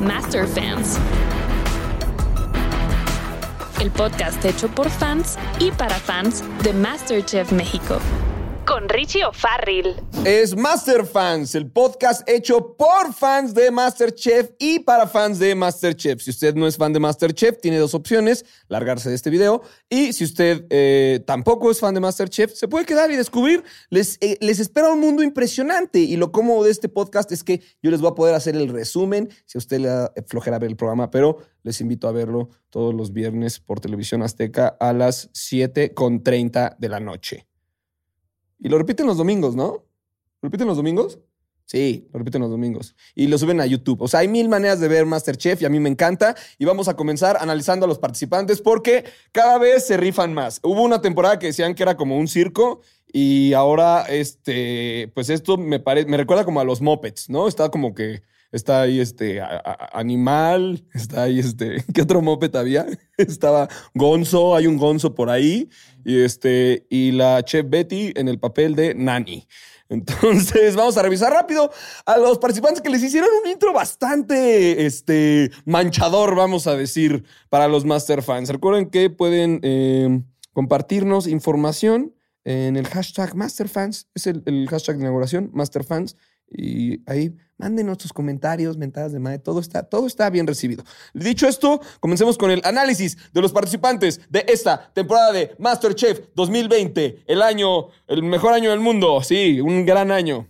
Master Fans. El podcast hecho por fans y para fans de MasterChef México. Con Richie O'Farrill. Es Master Fans, el podcast hecho por fans de Masterchef y para fans de Masterchef. Si usted no es fan de Masterchef, tiene dos opciones, largarse de este video. Y si usted eh, tampoco es fan de Masterchef, se puede quedar y descubrir. Les, eh, les espera un mundo impresionante. Y lo cómodo de este podcast es que yo les voy a poder hacer el resumen, si a usted le da flojera ver el programa, pero les invito a verlo todos los viernes por Televisión Azteca a las 7.30 de la noche. Y lo repiten los domingos, ¿no? ¿Lo repiten los domingos? Sí, lo repiten los domingos. Y lo suben a YouTube. O sea, hay mil maneras de ver Masterchef y a mí me encanta. Y vamos a comenzar analizando a los participantes porque cada vez se rifan más. Hubo una temporada que decían que era como un circo y ahora, este, pues esto me, parece, me recuerda como a los mopeds, ¿no? Está como que está ahí este animal, está ahí este, ¿qué otro moped había? Estaba Gonzo, hay un Gonzo por ahí y este y la chef Betty en el papel de Nani. Entonces, vamos a revisar rápido a los participantes que les hicieron un intro bastante este, manchador, vamos a decir, para los Master Fans. Recuerden que pueden eh, compartirnos información en el hashtag MasterFans, es el, el hashtag de inauguración, MasterFans, y ahí mándenos sus comentarios, mentadas de madre, todo está, todo está bien recibido. Dicho esto, comencemos con el análisis de los participantes de esta temporada de MasterChef 2020, el año, el mejor año del mundo, sí, un gran año.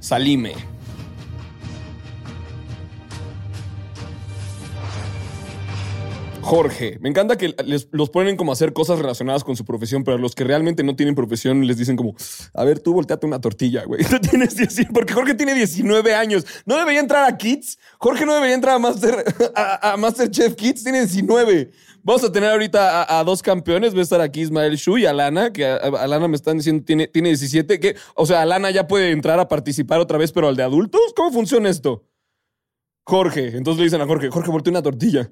Salime. Jorge, me encanta que les, los ponen como a hacer cosas relacionadas con su profesión, pero los que realmente no tienen profesión les dicen como, a ver, tú volteate una tortilla, güey. Tienes 19, porque Jorge tiene 19 años. ¿No debería entrar a Kids? Jorge no debería entrar a, Master, a, a Masterchef Kids, tiene 19. Vamos a tener ahorita a, a dos campeones. Va a estar aquí Ismael Shu y Alana, que Alana me están diciendo tiene, tiene 17. Que, o sea, Alana ya puede entrar a participar otra vez, pero al de adultos. ¿Cómo funciona esto? Jorge. Entonces le dicen a Jorge, Jorge, voltea una tortilla.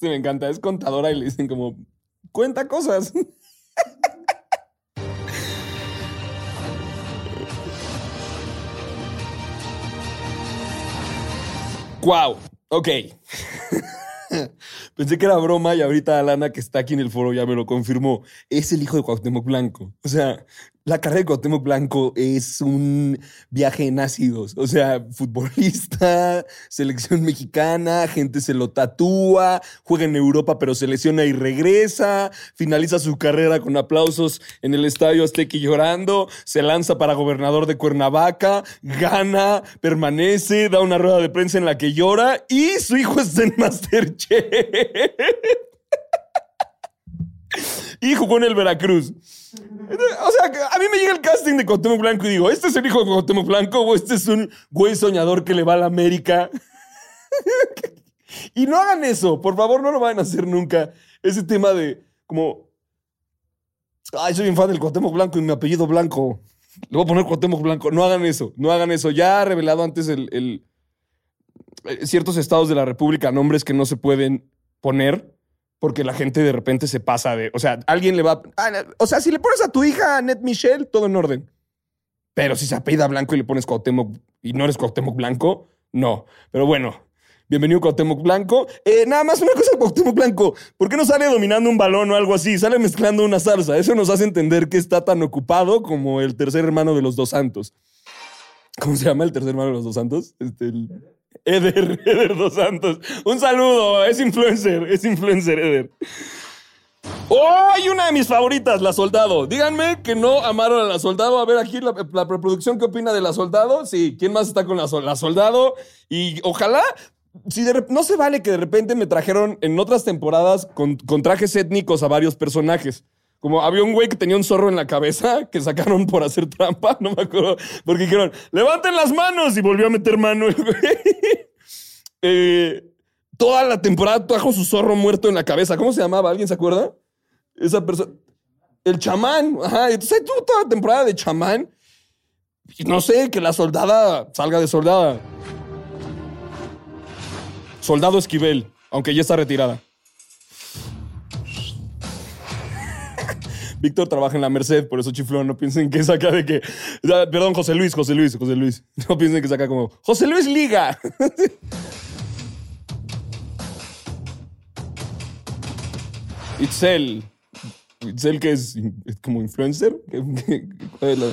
Sí, me encanta. Es contadora y le dicen como, cuenta cosas. Wow. Ok. Pensé que era broma y ahorita Alana, que está aquí en el foro, ya me lo confirmó. Es el hijo de Cuauhtémoc Blanco. O sea, la carrera de Cuauhtémoc Blanco es un viaje en ácidos. O sea, futbolista, selección mexicana, gente se lo tatúa, juega en Europa pero se lesiona y regresa, finaliza su carrera con aplausos en el Estadio Azteca llorando, se lanza para gobernador de Cuernavaca, gana, permanece, da una rueda de prensa en la que llora y su hijo está en Masterchef. y jugó en el Veracruz. O sea, a mí me llega el casting de Cuauhtémoc Blanco y digo, ¿este es el hijo de Cuauhtémoc Blanco o este es un güey soñador que le va a la América? y no hagan eso, por favor, no lo van a hacer nunca. Ese tema de como, ay, soy un fan del Cuauhtémoc Blanco y mi apellido Blanco. Le voy a poner Cuauhtémoc Blanco. No hagan eso, no hagan eso. Ya ha revelado antes el- eh, ciertos estados de la República nombres que no se pueden poner porque la gente de repente se pasa de. O sea, alguien le va. ah, O sea, si le pones a tu hija Net Michelle, todo en orden. Pero si se apellida Blanco y le pones Cuauhtémoc y no eres Cuauhtémoc Blanco, no. Pero bueno, bienvenido Cuauhtémoc Blanco. Eh, nada más una cosa Cuauhtémoc Blanco. ¿Por qué no sale dominando un balón o algo así? Sale mezclando una salsa. Eso nos hace entender que está tan ocupado como el tercer hermano de los dos santos. ¿Cómo se llama el tercer hermano de los dos santos? Este, Eder, Eder dos santos. Un saludo, es influencer, es influencer, Eder. ¡Oh! Una de mis favoritas, La Soldado. Díganme que no amaron a La Soldado. A ver, aquí la, preproducción, ¿qué opina de La Soldado? Sí, ¿quién más está con La, Sol- la Soldado? Y ojalá, si no se vale que de repente me trajeron en otras temporadas con trajes étnicos a varios personajes. Como había un güey que tenía un zorro en la cabeza que sacaron por hacer trampa, no me acuerdo, porque dijeron, levanten las manos y volvió a meter mano el güey. Eh, toda la temporada trajo su zorro muerto en la cabeza. ¿Cómo se llamaba? ¿Alguien se acuerda? Esa persona. El chamán. Ajá. Entonces tuvo toda la temporada de chamán. No sé, que la soldada salga de soldada. Soldado Esquivel, aunque ya está retirada. Víctor trabaja en la Merced, por eso chiflón. No piensen que saca de que. Perdón, José Luis, José Luis, José Luis. No piensen que saca como. José Luis Liga. Itzel. Itzel, que es, como influencer. ¿Cuál es la-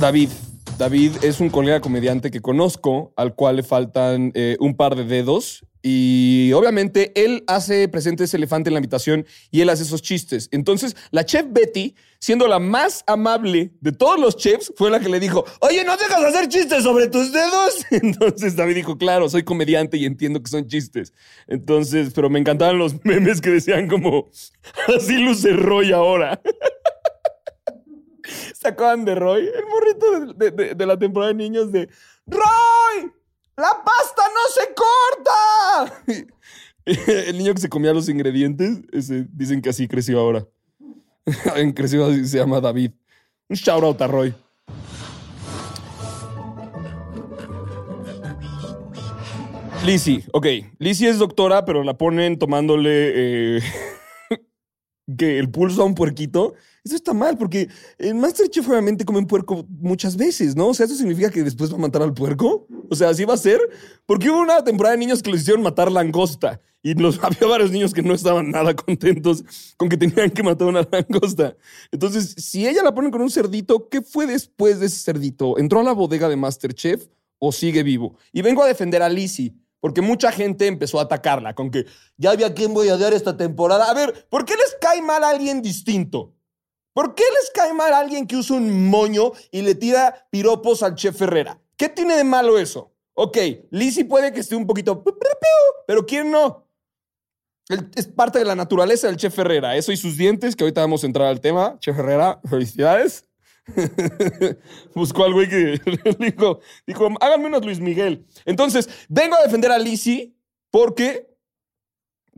David. David es un colega comediante que conozco, al cual le faltan eh, un par de dedos. Y obviamente él hace presente ese elefante en la habitación y él hace esos chistes. Entonces, la chef Betty, siendo la más amable de todos los chefs, fue la que le dijo: Oye, ¿no dejas de hacer chistes sobre tus dedos? Entonces David dijo: Claro, soy comediante y entiendo que son chistes. Entonces, pero me encantaban los memes que decían como: Así luce Roy ahora. Se acaban de Roy, el morrito de, de- de la temporada de niños de ¡Roy! ¡La pasta no se corta! El niño que se comía los ingredientes, ese, dicen que así creció ahora. creció así, se llama David. Un shout out a Roy. Lizzie, ok. Lizzie es doctora, pero la ponen tomándole eh, que el pulso a un puerquito. Eso está mal, porque en Masterchef obviamente comen puerco muchas veces, ¿no? O sea, ¿eso significa que después va a matar al puerco? O sea, ¿así va a ser? Porque hubo una temporada de niños que les hicieron matar langosta. Y había varios niños que no estaban nada contentos con que tenían que matar una langosta. Entonces, si ella la ponen con un cerdito, ¿qué fue después de ese cerdito? ¿Entró a la bodega de Masterchef o sigue vivo? Y vengo a defender a Lizzie. Porque mucha gente empezó a atacarla con que ya vi a quién voy a dar esta temporada. A ver, ¿por qué les cae mal a alguien distinto? ¿Por qué les cae mal a alguien que usa un moño y le tira piropos al chef Ferrera? ¿Qué tiene de malo eso? Ok, Lizzie puede que esté un poquito, pero ¿quién no? Es parte de la naturaleza del chef Ferrera. Eso y sus dientes, que ahorita vamos a entrar al tema. Chef Ferrera, felicidades. Buscó al güey que dijo, dijo, háganme unos Luis Miguel. Entonces, vengo a defender a Lizzie porque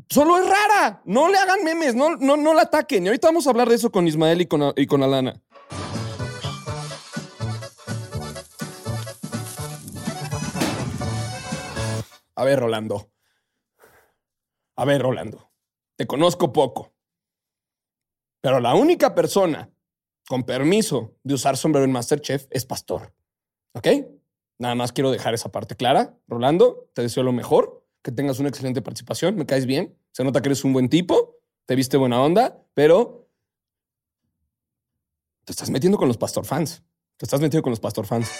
solo es rara. No le hagan memes, no, no, no la ataquen. Y ahorita vamos a hablar de eso con Ismael y con, y con Alana. A ver, Rolando. A ver, Rolando. Te conozco poco. Pero la única persona con permiso de usar sombrero en Masterchef es Pastor. ¿Ok? Nada más quiero dejar esa parte clara. Rolando, te deseo lo mejor, que tengas una excelente participación, me caes bien, se nota que eres un buen tipo, te viste buena onda, pero te estás metiendo con los Pastor fans. Te estás metiendo con los Pastor fans.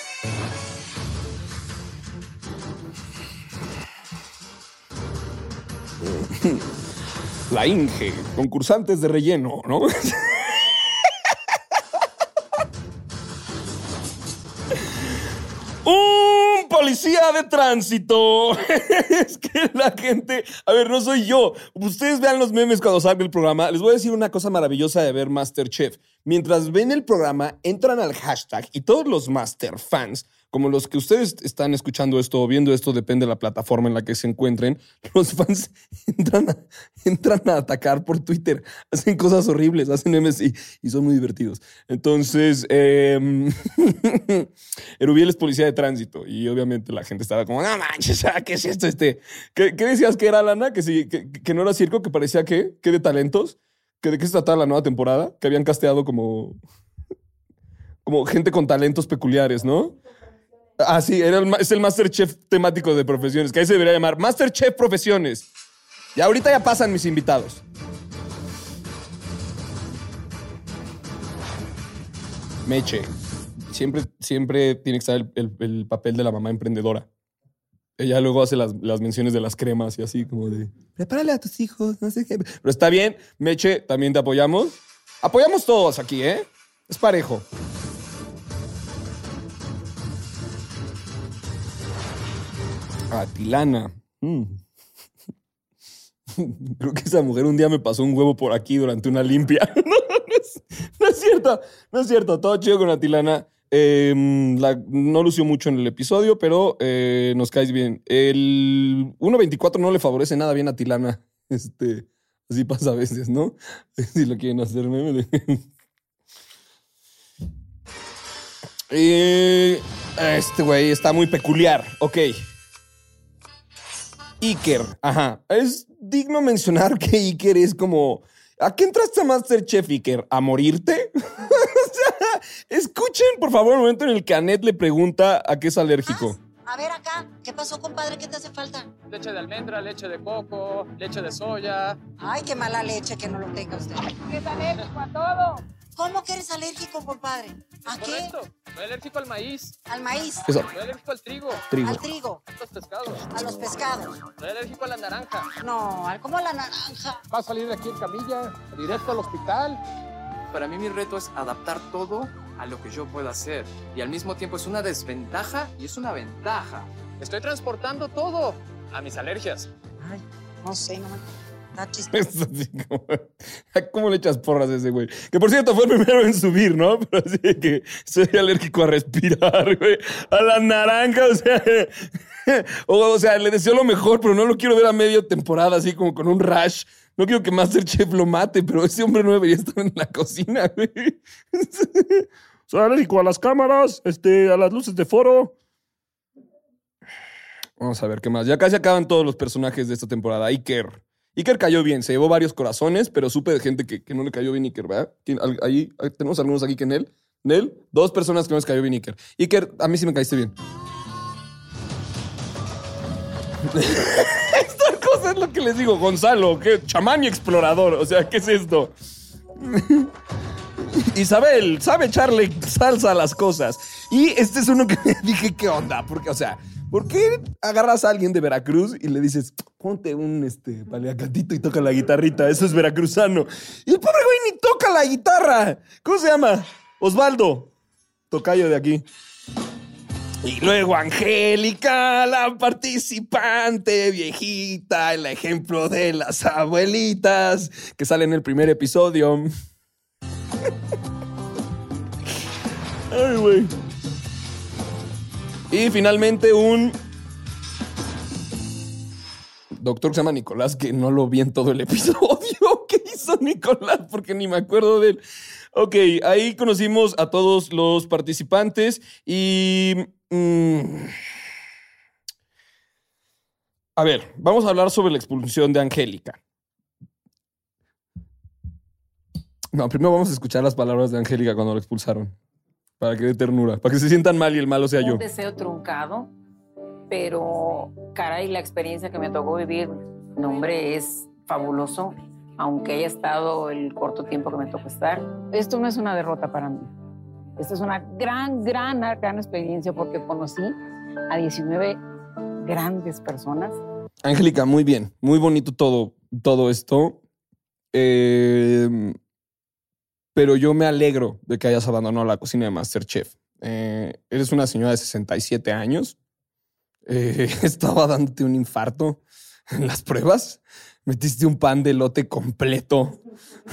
La Inge, concursantes de relleno, ¿no? policía de tránsito. es que la gente. A ver, no soy yo. Ustedes vean los memes cuando salga el programa. Les voy a decir una cosa maravillosa de ver Masterchef. Mientras ven el programa, entran al hashtag y todos los Master fans, como los que ustedes están escuchando esto o viendo esto, depende de la plataforma en la que se encuentren, los fans entran a, entran a atacar por Twitter. Hacen cosas horribles, hacen memes y, son muy divertidos. Entonces, eh, Erubiel es policía de tránsito y obviamente la gente estaba como, no manches, ah, ¿qué es esto? Este? ¿Qué, decías que era, Lana? Que, que no era circo, que parecía que, que de talentos, que de qué se trataba la nueva temporada, que habían casteado como, como gente con talentos peculiares, ¿no? Ah, sí, era es el Masterchef temático de profesiones, que ahí se debería llamar Masterchef Profesiones. Y ahorita ya pasan mis invitados. Meche. Siempre, siempre tiene que estar el, el- el papel de la mamá emprendedora. Ella luego hace las, las menciones de las cremas y así como de, prepárale a tus hijos, no sé qué. Pero está bien, Meche, también te apoyamos. Apoyamos todos aquí, ¿eh? Es parejo. Atilana. Mm. Creo que esa mujer un día me pasó un huevo por aquí durante una limpia. no, es, cierto, no es cierto. Todo chido con Atilana. Eh, no lució mucho en el episodio, pero eh, nos caes bien. El 1.24 no le favorece nada bien a Atilana. Este, así pasa a veces, ¿no? Si lo quieren hacer meme. de- Eh, este güey está muy peculiar. Ok. Iker, ajá. Es digno mencionar que Iker es como. ¿A qué entraste a Masterchef, Iker? ¿A morirte? o sea, escuchen, por favor, el momento en el que Annette le pregunta a qué es alérgico. A ver acá, ¿qué pasó, compadre? ¿Qué te hace falta? Leche de almendra, leche de coco, leche de soya. Ay, qué mala leche que no lo tenga usted. ¿Qué es alérgico a todo? ¿Cómo que eres alérgico, compadre? ¿A qué? Correcto. Soy alérgico al maíz. Al maíz, Eso, Soy alérgico al trigo. trigo. al trigo, A los pescados. a los pescados. Soy alérgico a la naranja. No, al como la naranja. Va a salir de aquí en camilla, directo al hospital. Para mí mi reto es adaptar todo a lo que yo pueda hacer. Y al mismo tiempo es una desventaja y es una ventaja. Estoy transportando todo a mis alergias. Ay, no sé, no me... Da chistoso. Es así como, ¿Cómo le echas porras a ese güey? Que por cierto fue el primero en subir, ¿no? Pero así de que soy alérgico a respirar, güey. A la naranja, o sea. O, o sea, le deseo lo mejor, pero no lo quiero ver a medio temporada, así como con un rash. No quiero que Masterchef lo mate, pero ese hombre no debería estar en la cocina, güey. Soy alérgico a las cámaras, este, a las luces de foro. Vamos a ver qué más. Ya casi acaban todos los personajes de esta temporada. Iker. Iker cayó bien, se llevó varios corazones, pero supe de gente que, no le cayó bien Iker, ¿verdad? ¿Quién- al- Ahí, tenemos algunos aquí que Nel. Nel, dos personas que no les cayó bien Iker. Iker, a mí sí me caíste bien. Esta cosa es lo que les digo, Gonzalo, que chamán y explorador. O sea, ¿qué es esto? Isabel sabe echarle salsa a las cosas. Y este es uno que dije, ¿qué onda? Porque, o sea, ¿por qué agarras a alguien de Veracruz y le dices, ponte un este, paleacatito y toca la guitarrita? Eso es veracruzano. Y el pobre güey ni toca la guitarra. ¿Cómo se llama? Osvaldo. Tocayo de aquí. Y luego Angélica, la participante viejita, el ejemplo de las abuelitas, que sale en el primer episodio. Ay, güey. Y finalmente un doctor que se llama Nicolás, que no lo vi en todo el episodio. ¿Qué hizo Nicolás? Porque ni me acuerdo de él. Ok, ahí conocimos a todos los participantes y... mm, a ver, vamos a hablar sobre la expulsión de Angélica. No, primero vamos a escuchar las palabras de Angélica cuando la expulsaron. Para que dé ternura, para que se sientan mal y el malo sea yo. un deseo truncado, pero caray, la experiencia que me tocó vivir, no hombre, es fabuloso, aunque haya estado el corto tiempo que me tocó estar. Esto no es una derrota para mí. Esta es una gran, gran, gran experiencia porque conocí a 19 grandes personas. Angélica, muy bien, muy bonito todo, todo esto. Eh, pero yo me alegro de que hayas abandonado la cocina de Masterchef. Eh, eres una señora de 67 años. Eh, estaba dándote un infarto en las pruebas. Metiste un pan de lote completo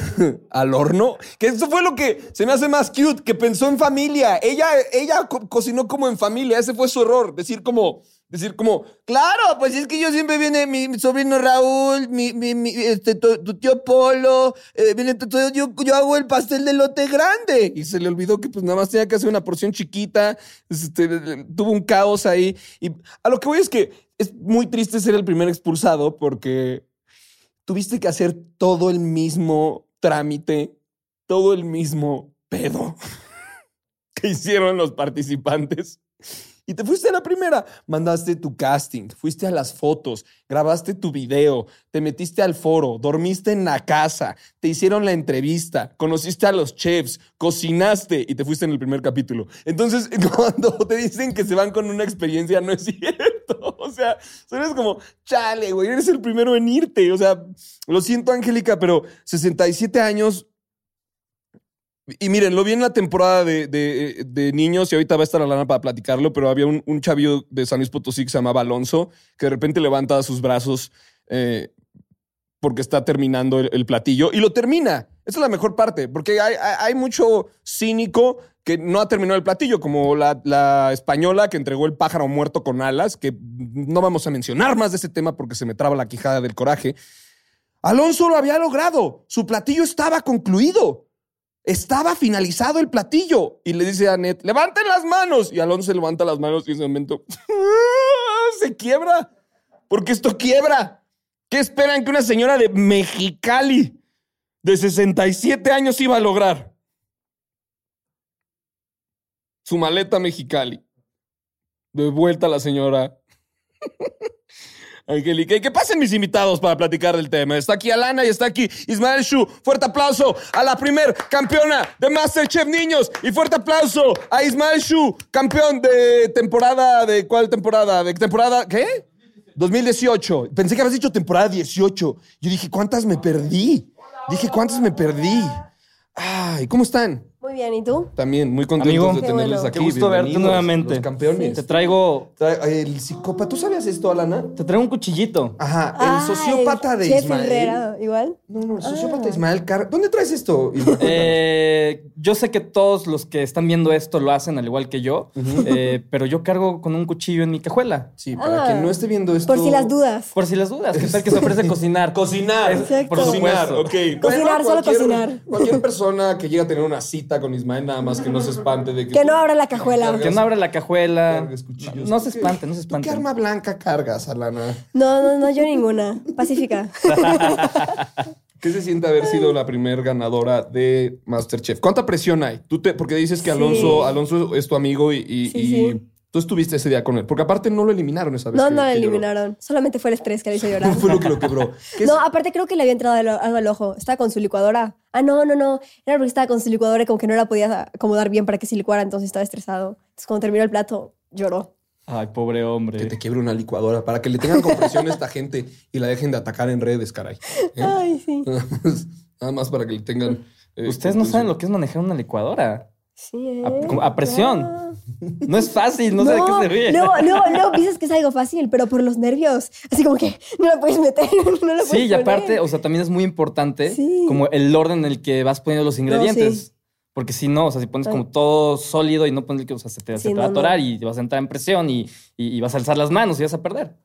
al horno. Que eso fue lo que se me hace más cute, que pensó en familia. Ella, ella co- cocinó como en familia. Ese fue su error. Decir como, decir como, claro, pues es que yo siempre viene mi, mi sobrino Raúl, mi, mi- mi, este, tu, tío Polo, eh, viene tu- yo, yo hago el pastel de lote grande. Y se le olvidó que pues nada más tenía que hacer una porción chiquita. Este, tuvo un caos ahí. Y a lo que voy es que es muy triste ser el primer expulsado porque tuviste que hacer todo el mismo trámite, todo el mismo pedo que hicieron los participantes. Y te fuiste a la primera, mandaste tu casting, fuiste a las fotos, grabaste tu video, te metiste al foro, dormiste en la casa, te hicieron la entrevista, conociste a los chefs, cocinaste y te fuiste en el primer capítulo. Entonces, cuando te dicen que se van con una experiencia, no es cierto. O sea, eres como, chale, güey, eres el primero en irte. O sea, lo siento, Angélica, pero 67 años y miren, lo vi en la temporada de, de- niños y ahorita va a estar la lana para platicarlo, pero había un, un de San Luis Potosí que se llamaba Alonso, que de repente levanta sus brazos eh, porque está terminando el, el platillo y lo termina. Esa es la mejor parte, porque hay, hay- hay mucho cínico que no ha terminado el platillo, como la, la española que entregó el pájaro muerto con alas, que no vamos a mencionar más de ese tema porque se me traba la quijada del coraje. Alonso lo había logrado, su platillo estaba concluido. Estaba finalizado el platillo. Y le dice a Annette, levanten las manos. Y Alonso se levanta las manos y en ese momento se quiebra. porque esto quiebra. ¿Qué esperan que una señora de Mexicali de 67 años iba a lograr? Su maleta Mexicali. De vuelta la señora Angélica. Y que pasen mis invitados para platicar del tema. Está aquí Alana y está aquí Ismael Shu. Fuerte aplauso a la primer campeona de Masterchef Niños. Y fuerte aplauso a Ismael Shu, campeón de temporada. ¿De cuál temporada? ¿De temporada? ¿Qué? 2018. Pensé que habías dicho temporada 18. Yo dije, ¿cuántas me perdí? Dije, ¿cuántas me perdí? Ay, ¿cómo están? Muy bien, ¿y tú? También muy contentos Amigo, de Qué bueno. aquí. Qué gusto verte Bienvenidos, nuevamente. Los campeones. Te traigo, Tra- El psicópata. ¿Tú sabías esto, Alana? te traigo un cuchillito. Ajá, el Ah, sociópata el de Chef Ismael. Herrera, igual. No, no, el sociópata Ah. Ismael Car... ¿Dónde traes esto? Ismael? Eh, yo sé que todos los que están viendo esto lo hacen al igual que yo, eh, pero yo cargo con un cuchillo en mi cajuela. sí, para Ah. quien no esté viendo esto. Por si las dudas. Por si las dudas, ¿qué tal que se ofrece cocinar? Cocinar. Exacto. Por Cocinar, supuesto. ok. Cocinar, solo cualquier- cocinar. Cualquier persona que llegue a tener una cita con Ismael, nada más que no se espante de que. Que tú no abra la cajuela. Que no abra la cajuela. cuchillos. No, no se ¿Tú qué- espante, no se ¿Tú qué espante. arma blanca cargas, Alana? No, no, no, yo ninguna. Pacífica. ¿Qué se siente haber sido la primer ganadora de Masterchef? ¿Cuánta presión hay? Tú te, porque dices que Sí. Alonso, Alonso es tu amigo y, y- Sí, y sí. Tú estuviste ese día con él. Porque aparte no lo eliminaron esa vez. No, que- no lloró. eliminaron. Solamente fue el estrés que le hizo llorar. Fue lo que lo quebró. ¿Qué es- No, aparte creo que le había entrado al- algo al ojo. Estaba con su licuadora. Ah, no, no, no. Era porque estaba con su licuadora y como que no la podía acomodar bien para que se licuara, entonces estaba estresado. Entonces cuando terminó el plato, lloró. Ay, pobre hombre. Que te quiebre una licuadora para que le tengan compresión a esta gente y la dejen de atacar en redes, caray. ¿Eh? Ay, sí. Nada más para que le tengan. eh, Ustedes no compresión. saben lo que es manejar una licuadora. Sí, ¿eh? A- presión. No es fácil, no, sé de qué se ríe. No, no, no, piensas que es algo fácil, pero por los nervios. Así como que no la puedes meter, no Sí, puedes y aparte, poner. o sea, también es muy importante Sí. como el orden en el que vas poniendo los ingredientes. sí. Porque si no, o sea, si pones como todo sólido y no pones, o sea, se te, se Sí, te va a no, no. atorar y vas a entrar en presión y, y- y vas a alzar las manos y vas a perder.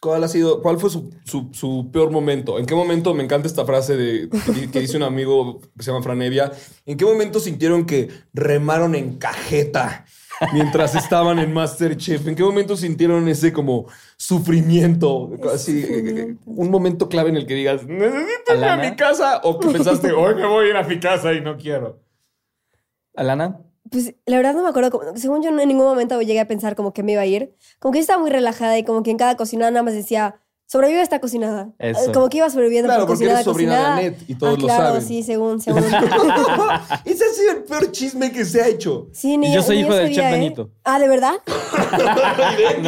¿Cuál ha sido, cuál fue su, su- su peor momento? ¿En qué momento, me encanta esta frase de, que, que dice un amigo que se llama Franevia, ¿en qué momento sintieron que remaron en cajeta mientras estaban en Masterchef? ¿En qué momento sintieron ese como sufrimiento? Así, eh, eh, un momento clave en el que digas, necesito irme a mi casa o que pensaste, hoy me voy a ir a mi casa y no quiero. Alana, Pues la verdad no me acuerdo, como- según yo en ningún momento llegué a pensar como que me iba a ir. Como que yo estaba muy relajada y como que en cada cocinada nada más decía, sobrevive esta cocinada. Eso. Como que iba sobreviviendo Claro, por porque cocinada eres sobrina de. Annette y todos ah, lo claro, saben. sí, según, según. Ese ha sido el peor chisme que se ha hecho. Sí, ni Y yo soy ni hijo del sabía, chef ¿eh? Benito. Ah, ¿de verdad?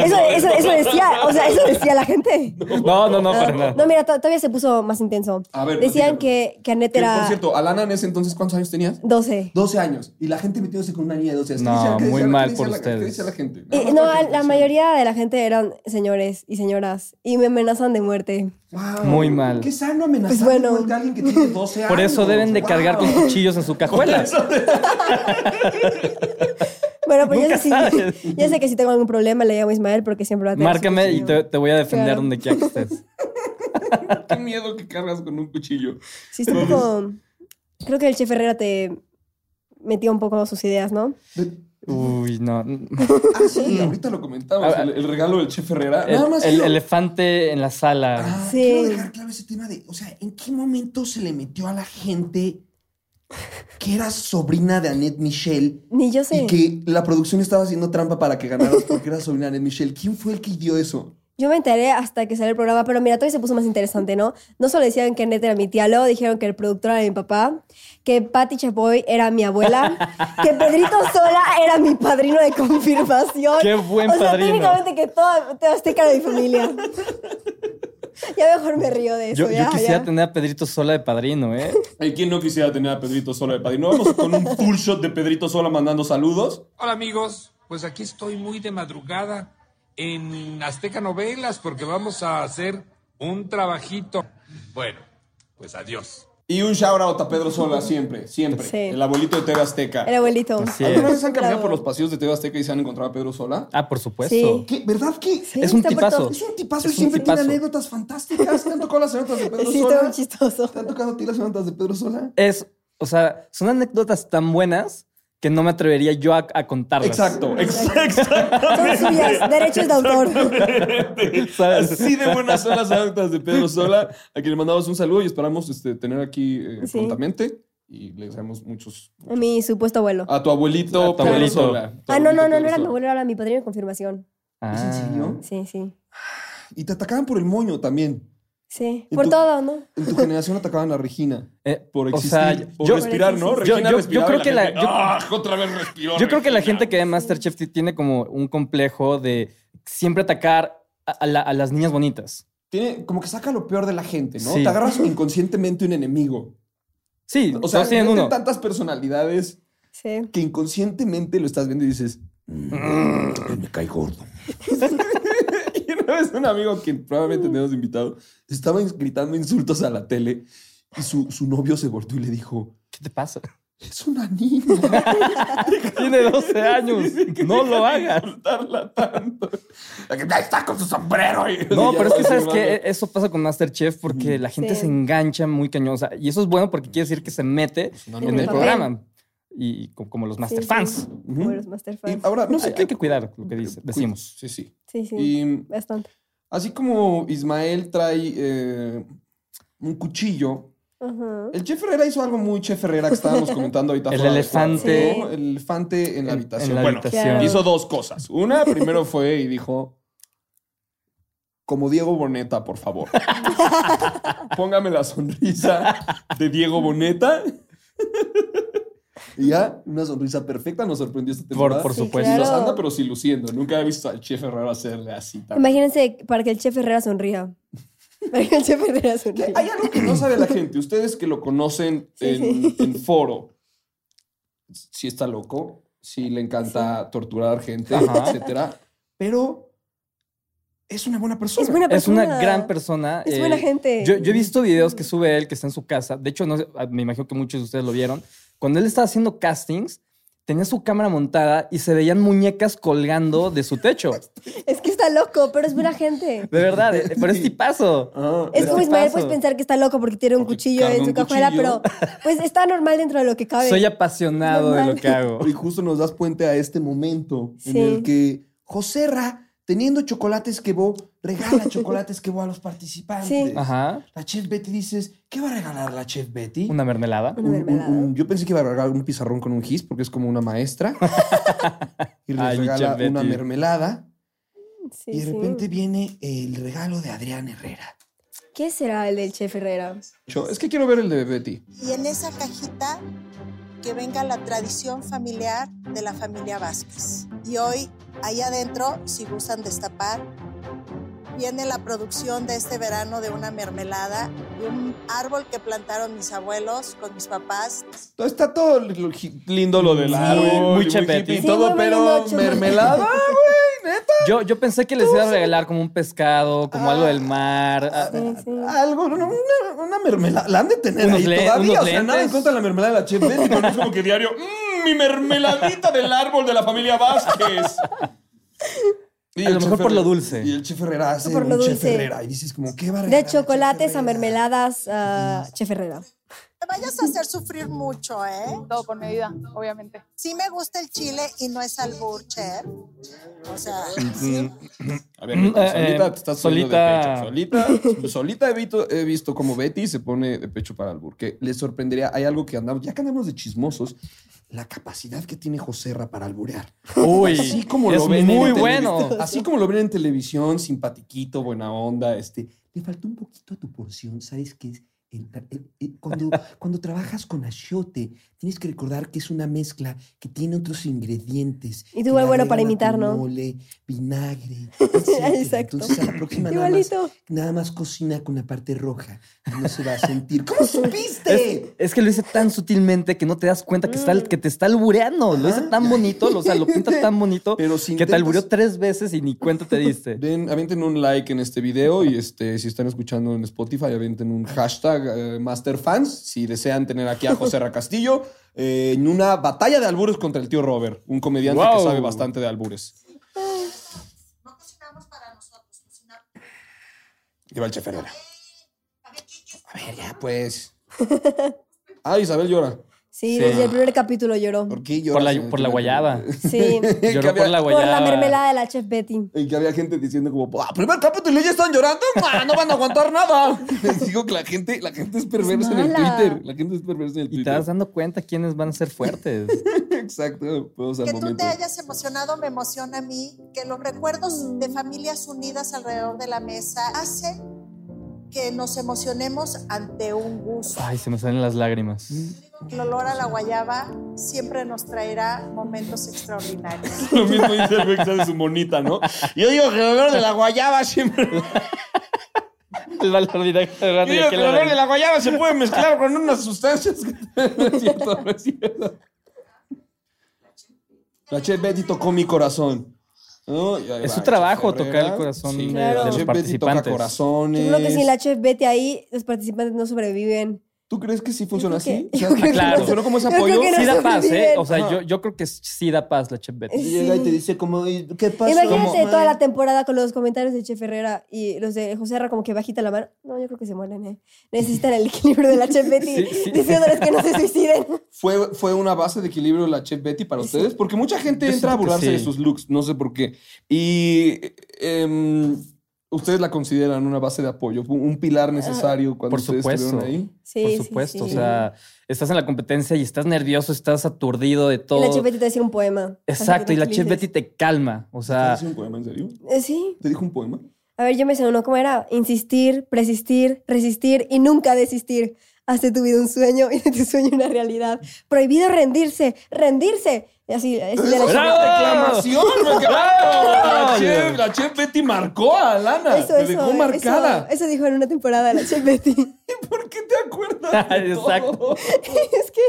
eso, eso, eso decía, o sea, eso decía la gente. no, no, no, Ah, para nada. No, mira, to- todavía se puso más intenso. A ver, Decían que, que Annette era por cierto, Alana en ese entonces, ¿cuántos años tenías? 12. 12 años. Y la gente metiéndose con una niña de 12 años. ¿Qué No, muy decía- mal por ustedes. ¿Qué decía la gente? No, la mayoría de la gente eran señores y señoras y me amenazan de muerte. Wow, Muy mal. Qué sano amenazar Pues bueno. de muerte a alguien que tiene 12 años. Por eso deben de Wow. cargar con cuchillos en su cajuela. Bueno, pues yo sé, si, yo sé que si tengo algún problema le llamo a Ismael porque siempre va a tener Márcame y te, te voy a defender Claro. donde quiera que estés. Qué miedo que cargas con un cuchillo. Sí, está un poco... Creo que el chef Herrera te metió un poco sus ideas, ¿no? Uy, no. Ah, sí, ahorita lo comentamos. Ah, El, el regalo del chef Herrera. El, Nada más el quiero- elefante en la sala. Ah, Sí. Quiero dejar claro ese tema de, o sea, ¿en qué momento se le metió a la gente que era sobrina de Annette Michel Ni yo sé. y que la producción estaba haciendo trampa para que ganaras porque era sobrina de Annette Michel? ¿Quién fue el que dio eso? Yo me enteré hasta que salió el programa, pero mira, todavía se puso más interesante, ¿no? No solo decían que Annette era mi tía, luego dijeron que el productor era mi papá, que Patty Chapoy era mi abuela, que Pedrito Sola era mi padrino de confirmación. ¡Qué buen o sea, padrino! técnicamente que toda, toda Azteca era mi familia. ya mejor me río de eso. Yo, yo ya, quisiera ya. tener a Pedrito Sola de padrino, ¿eh? ¿Hay quien no quisiera tener a Pedrito Sola de padrino? Vamos con un full shot de Pedrito Sola mandando saludos. Hola amigos, pues aquí estoy muy de madrugada en Azteca Novelas porque vamos a hacer un trabajito. Bueno, pues adiós. Y un shout out a Pedro Sola siempre, siempre. Sí. El abuelito de TV Azteca. El abuelito. ¿Alguna vez han caminado por los pasillos de TV Azteca y se han encontrado a Pedro Sola? Ah, por supuesto. Sí. ¿Qué? ¿Verdad que? Sí, Es un tipazo. todo. Es un tipazo Es y un siempre tiene anécdotas fantásticas. ¿Te han tocado las anécdotas de Pedro Sí, Sola? está muy chistoso. ¿Te han tocado a ti las anécdotas de Pedro Sola? Es, o sea, son anécdotas tan buenas que no me atrevería yo a, a contarlas. Exacto, ex- Son suyas, derechos de autor. Así de buenas son las anécdotas de Pedro Sola, a quien le mandamos un saludo y esperamos este, tener aquí eh, Sí. prontamente. Y le deseamos muchos. A mi supuesto abuelo. A tu abuelito, A tu Pedro abuelito. Sola. Tu Ah, no, no, no, no era mi abuelo, era mi padrino de confirmación. ¿Es en serio? Sí, sí. Y te atacaban por el moño también. Sí. ¿En Por tu- todo, ¿no? En tu generación atacaban a Regina. Eh, Por o existir, sea, por yo- respirar, ¿no? Yo- yo- Regina yo respiraba creo que la- gente, yo- ¡Ah, otra vez respiró. Yo creo que la Regina". gente que ve Masterchef tiene como un complejo de siempre atacar a, a la- a las niñas bonitas. Tiene como que saca lo peor de la gente, ¿no? Sí. Te agarras inconscientemente un enemigo. Sí, O sea, tienen uno. tantas personalidades Sí. que inconscientemente lo estás viendo y dices, "Mm, me cae gordo. una vez un amigo que probablemente tenemos invitado estaba gritando insultos a la tele y su, su novio se volteó y le dijo, ¿Qué te pasa? es una niña. Tiene 12 años. No lo hagas. Tanto. Ahí está con su sombrero. y- No, pero es que sabes que eso pasa con Masterchef porque la gente Sí. se engancha muy cañosa. Y eso es bueno porque quiere decir que se mete no, en no, el no. programa. Y co- como los Master Sí, fans. sí. Como los Master Y Fans. ahora, no sé Hay, hay que cuidar lo que dice, decimos. Sí, sí. Sí, sí. Y Bastante. así como Ismael trae eh, un cuchillo, el chef Herrera hizo algo muy chef Herrera que estábamos comentando ahorita. El elefante. El elefante en la habitación. en la bueno, habitación. Hizo dos cosas. Una, primero fue y dijo, como Diego Boneta, por favor. Póngame la sonrisa de Diego Boneta. Y ya, una sonrisa perfecta, nos sorprendió esta temporada. Por, por Sí, supuesto. Nos claro. anda, pero sí luciendo. Nunca he visto al chef Herrera hacerle así. Imagínense para que el chef Herrera sonría. Para que el chef Herrera sonría. Hay algo que no sabe la gente. Ustedes que lo conocen Sí, en, sí. en foro, sí está loco, sí le encanta torturar gente, Ajá. etcétera. Pero es una buena persona. Es buena Es persona. una gran persona. Es eh, buena gente. Yo, yo he visto videos que sube él que está en su casa. De hecho, no sé, me imagino que muchos de ustedes lo vieron. Cuando él estaba haciendo castings, tenía su cámara montada y se veían muñecas colgando de su techo. Es que está loco, pero es buena gente. De verdad, eh, pero es tipazo. Ah, Es como. Ismael, puedes pensar que está loco porque tiene un Porque cuchillo en su cajuela, pero pues está normal dentro de lo que cabe. Soy apasionado de lo que hago. y justo nos das puente a este momento en el que Joserra, teniendo chocolates que vos, regala chocolates que vos a los participantes. Sí. Ajá. La chef Betty dices, ¿qué va a regalar la chef Betty? Una mermelada. Una Un- un- mermelada. un- yo pensé que iba a regalar un pizarrón con un gis porque es como una maestra. y les Ay, regala chef una Betty. mermelada. Sí, y de sí. repente viene el regalo de Adrián Herrera. ¿Qué será el del chef Herrera? Yo, es que quiero ver el de Betty. Y en esa cajita que venga la tradición familiar de la familia Vázquez. Y hoy, ahí adentro, si gustan destapar, viene la producción de este verano de una mermelada y un árbol que plantaron mis abuelos con mis papás. Está todo lindo lo del Sí. árbol, Muy y Sí, todo, muy pero mermelada, güey, neta. Yo, yo pensé que les iba a regalar como un pescado, como algo del mar. ah, Sí, sí. Algo, una, una mermelada. La han de tener Unos ahí le- todavía. O sea, nada en contra de la mermelada de la chef Betty, pero no es como que diario, "Mm, mi mermeladita del árbol de la familia Vázquez. Y A lo chef mejor por lo dulce. Y el chef Herrera hace Por lo un chef dulce. Herrera. Y dices como, ¿qué va a regalar De chocolates a mermeladas a chef Herrera. Me vayas a hacer sufrir mucho, ¿eh? Todo con medida, obviamente. Sí me gusta el chile y no es albur, chef. O sea, sí. A ver, Mm, eh, solita eh, te estás solita- solita. Solita, solita he, visto, he visto como Betty se pone de pecho para albur. Que les sorprendería. Hay algo que andamos, ya que andamos de chismosos, la capacidad que tiene Joserra para alburear. Uy, Así como es lo ven muy en bueno. Así como lo ven en televisión, simpatiquito, buena onda, este. Le faltó un poquito a tu porción, ¿sabes qué es? El- el- el- cuando, cuando trabajas con achiote, tienes que recordar que es una mezcla que tiene otros ingredientes. Y igual bueno para imitar, ¿no? Mole, vinagre. Exacto. Entonces a la próxima nada más, nada más cocina con la parte roja. No se va a sentir. ¿Cómo supiste? Es, es que lo hice tan sutilmente que no te das cuenta que, está, que te está albureando. Lo hice tan bonito, o sea, lo pinta tan bonito Pero si que te albureó tres veces y ni cuenta te diste. Den, avienten un like en este video y este, si están escuchando en Spotify, avienten un hashtag eh, MasterFans si desean tener aquí a José Ra Castillo eh, en una batalla de albures contra el tío Robert, un comediante que sabe bastante de albures. No cocinamos para nosotros, cocinamos. Y va el chef Herrera. A ver, ya pues. Ah, Isabel llora. Sí, Sí. desde el primer capítulo lloró. ¿Por qué Por la, el por la primer guayaba. Sí. Lloró había- por la Por guayaba. la mermelada de la chef Betty. Y que había gente diciendo como, ah, primer capítulo y ya están llorando, ¡mua! no van a aguantar nada. Les digo que la gente, la gente es perversa en el. Twitter. La gente es perversa en el Y te Twitter. vas dando cuenta quiénes van a ser fuertes. Exacto. Al Que tú momento. te hayas emocionado me emociona a mí, que los recuerdos de familias unidas alrededor de la mesa hace que nos emocionemos ante un gusto. Ay, se me salen las lágrimas. El olor a la guayaba siempre nos traerá momentos extraordinarios. Lo mismo dice el sale su monita, ¿no? Yo digo que el olor de la guayaba siempre. El directo de Yo digo que el olor de la guayaba se puede mezclar con unas sustancias. que- No es cierto, no es cierto. La Chef Betty tocó mi corazón. ¿No? Es su trabajo Herrera. tocar el corazón Sí, de, Claro. de los Chef Betty toca participantes. corazones. Yo creo que sin la chef Betty ahí, los participantes no sobreviven. ¿Tú crees que sí funciona así? que- O sea, Claro. ¿Funcionó como ese apoyo? que no Sí da paz, ¿eh? O sea, yo, yo creo que sí da paz la Chef Betty. Sí. Llega y te dice como, "¿Y ¿qué pasa? Imagínate ¿Cómo? toda la temporada con los comentarios de Chef Herrera y los de José Herrera como que bajita la mano. No, yo creo que se mueren, ¿eh? Necesitan el equilibrio de la Chef Betty Sí, sí. diciéndoles que no se suiciden. ¿Fue, ¿Fue una base de equilibrio la Chef Betty para ustedes? Porque mucha gente Yo entra a burlarse de sus looks, no sé por qué. Y em, ustedes la consideran una base de apoyo, un pilar necesario cuando Por ustedes supuesto. estuvieron ahí. Sí, Por sí, supuesto. sí. O sea, estás en la competencia y estás nervioso, estás aturdido de Y todo. la Chef Betty te decir un poema. Exacto, y la Chef Betty te calma. O ¿Te sea, dice un poema, en serio? Sí. ¿Te dijo un poema? A ver, yo me sé uno. ¿Cómo era? Insistir, persistir, resistir y nunca desistir. Haz de tu vida un sueño y de tu sueño una realidad. Prohibido rendirse, rendirse. Y así, es de la ¡Reclamación! me ¡Bravo! La chef, la chef Betty marcó a Lana. Eso, Te eso, dejó marcada. Eso, eso dijo en una temporada la Chef Betty. ¿Por qué te acuerdas? de Exacto. todo? es que,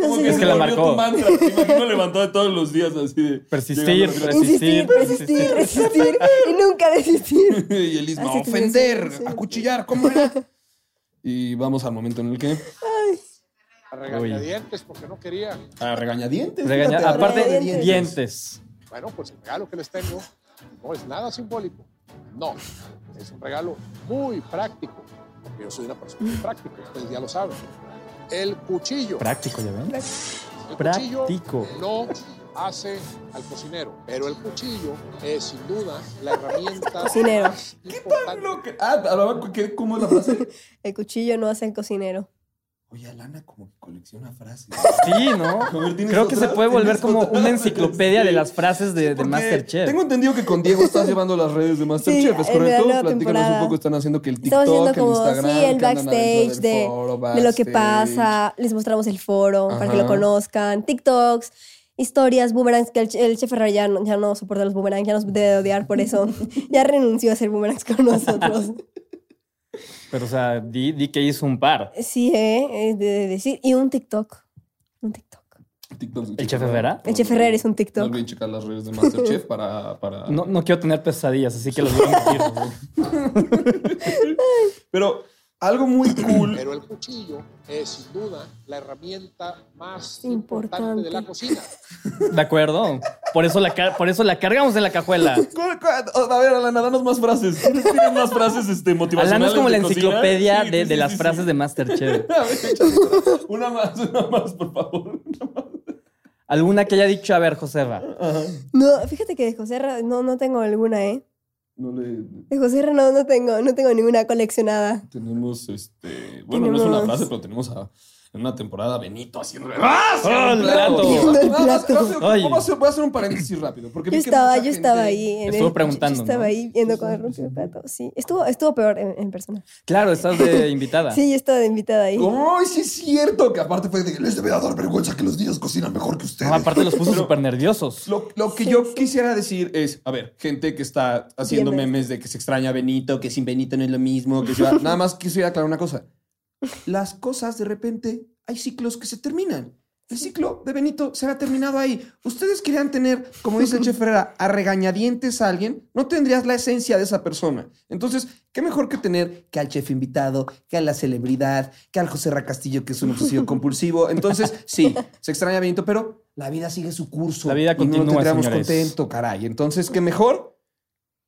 no sé, que Es se que la marcó. tu mantra. Te imagino levantado todos los días así de... Persistir, llegando a- insistir, persistir, resistir y nunca desistir. y Así que ofender, sí. acuchillar, ¿cómo era? Y vamos al momento en el que... A regañadientes porque no quería. A regañadientes. regaña- fíjate, a aparte, regañadientes. dientes. Bueno, pues el regalo que les tengo no es nada simbólico. No, es un regalo muy práctico. Porque yo soy una persona muy práctica, ustedes ya lo saben. El cuchillo. Práctico, ¿ya ven? El práctico. cuchillo no hace al cocinero, pero el cuchillo es sin duda la herramienta Cocinero. más importante. Lo que- Ah, ¿qué- ¿cómo es la frase? El cuchillo no hace el cocinero. Oye, Alana como que colecciona frases. Sí, ¿no? A ver, ¿tienes Creo que se puede volver ¿Tienes como otra? una enciclopedia de las frases de, de Porque Masterchef. Tengo entendido que con Diego estás llevando las redes de Masterchef, Sí, ¿es correcto? Platícanos temporada. un poco, están haciendo que el TikTok, haciendo como, el Instagram, sí, el backstage de, foro, de lo que backstage. pasa. Les mostramos el foro para que lo conozcan. TikToks, historias, boomerangs, que el, el chef Ferrer ya no, ya no soporta los boomerangs, ya nos debe de odiar por eso. ya renunció a hacer boomerangs con nosotros. Pero, o sea, di, di que hizo un par. sí, ¿eh? Es de, de decir. Y un TikTok. Un TikTok. TikTok de ¿El Chef Herrera? El chef Ferrer es un No TikTok. olviden checar las redes de Masterchef para... para... No, no quiero tener pesadillas, así que los voy a mentir. Pero algo muy cool... Pero el cuchillo es sin duda la herramienta más Importante. importante de la cocina. ¿De acuerdo? Por eso la, por eso la cargamos en la cajuela. ¿Cuál- cuál- A ver, Alana, danos más frases. ¿Tienes más frases este, motivacionales Alana es como la de enciclopedia Sí, de, sí, de sí, las sí, frases sí. de Masterchef. A ver. Una más, una más, por favor. ¿Alguna que haya dicho, a ver, Josefa? Ajá. No, fíjate que de José Ra- no, no tengo alguna, ¿eh? No le... De José Ra no, tengo, no tengo ninguna coleccionada. Tenemos, este... Bueno, no es una frase, pero tenemos a, en una temporada Benito haciéndole... ¡Ah! ¡Oh, el plato! Haciendo el plato. Voy a hacer- voy a hacer un paréntesis rápido. Porque Yo que estaba, yo estaba ahí. En Estuvo el- preguntando, Yo estaba ¿no? ahí viendo con el rompió el plato. Sí, estuvo, estuvo peor en, en persona. Claro, estás de invitada. Sí, yo estaba de invitada ahí. ¡Ay, sí es cierto! Que aparte fue de les debe dar vergüenza que los niños cocinan mejor que ustedes. No, aparte los puso súper nerviosos. Lo, lo que Sí, yo sí. quisiera decir es, a ver, gente que está haciendo Bien, memes de que se extraña a Benito, que sin Benito no es lo mismo, que se va- Nada más quisiera aclarar una cosa. Las cosas, de repente, hay ciclos que se terminan. El ciclo de Benito se ha terminado ahí. Ustedes querían tener, como dice el chef Herrera, a regañadientes a alguien, no tendrías la esencia de esa persona. Entonces, ¿qué mejor que tener que al chef invitado, que a la celebridad, que al José Ra Castillo, que es un obsesivo compulsivo? Entonces, sí, se extraña a Benito, pero la vida sigue su curso. La vida y no continúa, lo tendríamos señores. contento, caray. Entonces, ¿qué mejor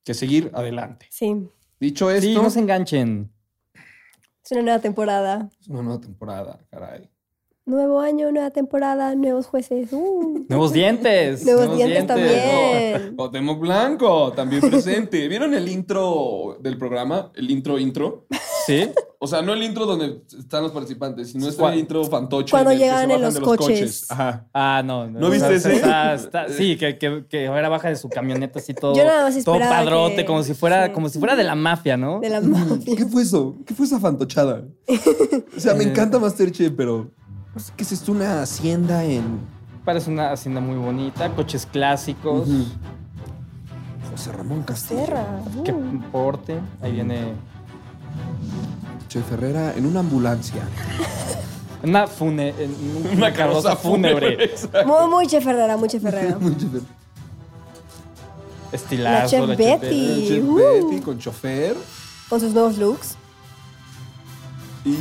que seguir adelante? Sí, Dicho esto, Sí, no se enganchen. Es una nueva temporada. es una nueva temporada, caray. Nuevo año, nueva temporada, nuevos jueces. Uh. Nuevos dientes. Nuevos dientes también. Cuauhtémoc Blanco, también presente. ¿Vieron el intro del programa? El intro intro. Sí. O sea, no el intro donde están los participantes, sino este ¿Cuál? intro fantoche. Cuando en el que se llegan en bajan los de coches. Ajá. Ah, no. ¿No viste ese? está- está- sí, que, que, que ahora baja de su camioneta así todo. Yo nada más todo esperaba padrote, que- como si fuera, sí. como si fuera de la mafia, ¿no? De la mafia. ¿Qué fue eso? ¿Qué fue esa fantochada? O sea, me encanta Masterchef, pero. pues, ¿Qué es esto? Una hacienda en. Parece una hacienda muy bonita, coches clásicos. Ujú. José Ramón Castillo. Uh. Que porte. Ahí viene Che Ferrera en una ambulancia. una fune, en una carroza fúnebre. Muy, muy Che Ferrera, muy Che Ferrera. Estilazo. La chef chef Betty. Chef Uh. Betty con chofer Con sus nuevos looks. y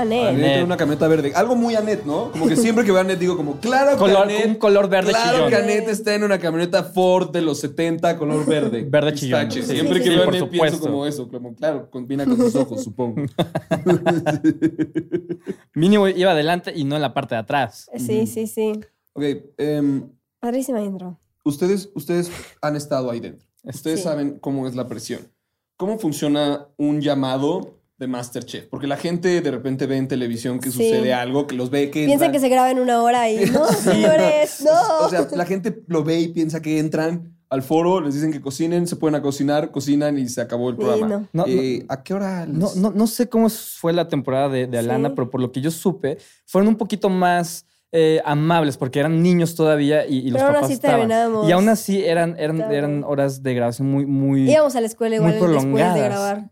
Anet. Anet en una camioneta verde. Algo muy Anet, ¿no? Como que siempre que veo a Anet digo como, claro que Color- Anet... un color verde Claro chillón. que Anet está en una camioneta Ford de los 70 color verde. Verde chillón. Sí, Siempre sí, que sí, veo a por Anet pienso supuesto. como eso. Como, claro, combina con sus ojos, supongo. Mínimo iba adelante y no en la parte de atrás. Sí, sí, sí. ok, em, Padrísima intro. ustedes, ustedes han estado ahí dentro. Ustedes Sí. saben cómo es la presión. ¿Cómo funciona un llamado de Masterchef? Porque la gente de repente ve en televisión que Sí. sucede algo, que los ve que Piensan entran. que se graba en una hora y no, señores, no. O sea, la gente lo ve y piensa que entran al foro, les dicen que cocinen, se pueden a cocinar, cocinan y se acabó el Sí, programa. no. No, Eh, ¿A qué hora? les- No, no, no sé cómo fue la temporada de, de Alana, Sí. pero por lo que yo supe, fueron un poquito más eh, amables porque eran niños todavía y, y los Pero aún papás así estaban. Y aún así eran, eran, eran horas de grabación muy, muy. Íbamos a la escuela igual muy después de grabar.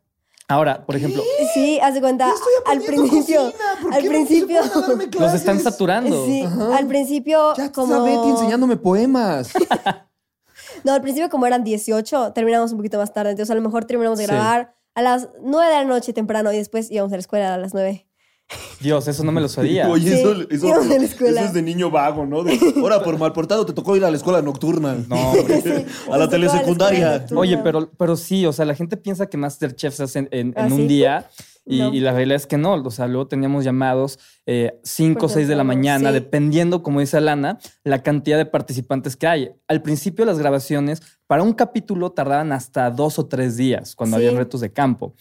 Ahora, por ejemplo, Sí, haz de cuenta, al principio, al principio, los están saturando. sí, al principio Ya como, está Betty enseñándome poemas. no, al principio como eran 18, terminamos un poquito más tarde, entonces a lo mejor terminamos de Sí. grabar a las 9 de la noche temprano y después íbamos a la escuela a las 9. Dios, eso no me lo sabía. Oye, Sí, eso, eso- escuela. eso es de niño vago, ¿no? De, Ahora, por mal portado, te tocó ir a la escuela nocturna. No. Sí, a la telesecundaria. Oye, pero, pero sí, o sea, la gente piensa que Masterchef se hace en, en- en ¿Ah, un sí? día y, No. y la realidad es que no. O sea, luego teníamos llamados 5 o Por 6 de la mañana, sí. dependiendo, como dice Alana, la cantidad de participantes que hay. Al principio las grabaciones para un capítulo tardaban hasta dos o tres días cuando Sí. había retos de campo.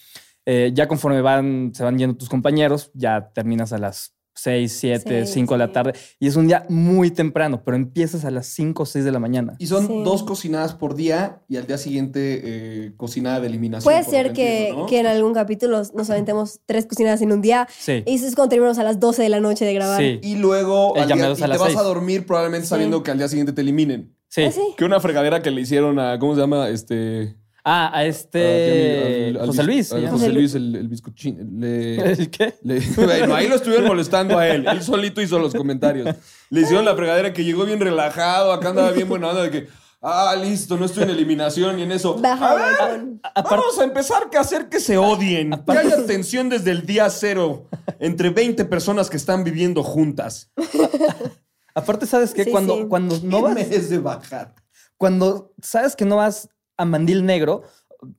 Eh, ya conforme van, se van yendo tus compañeros, ya terminas a las 6, 7, Sí, 5 de la tarde y es un día muy temprano, pero empiezas a las 5 o 6 de la mañana. Y son Sí. dos cocinadas por día y al día siguiente eh, cocinada de eliminación. Puede ser que, entiendo, ¿no? que en algún capítulo nos aventemos tres cocinadas en un día Sí. y eso es cuando terminamos a las 12 de la noche de grabar. Sí. Y luego El al día- llamados y a te vas seis. a dormir probablemente Sí. sabiendo que al día siguiente te eliminen. Sí. ¿Ah, sí? Que una fregadera que le hicieron a, ¿cómo se llama? Este... Ah, a a- este. al- al José bis- Luis. al se llama. José José Luis, el, el bizcochín. Le, ¿El qué? le- bueno, ahí lo estuvieron molestando a él. Él solito hizo los comentarios. Le hicieron la fregadera que llegó bien relajado, acá andaba bien buena onda de que, ah, listo, no estoy en eliminación y en eso. Baja A. Vamos a empezar a hacer que se odien. Que haya tensión desde el día cero entre 20 personas que están viviendo juntas. Aparte, ¿sabes qué? Sí, cuando, sí. cuando no No vas. me es de bajar. Cuando sabes que no vas a mandil negro,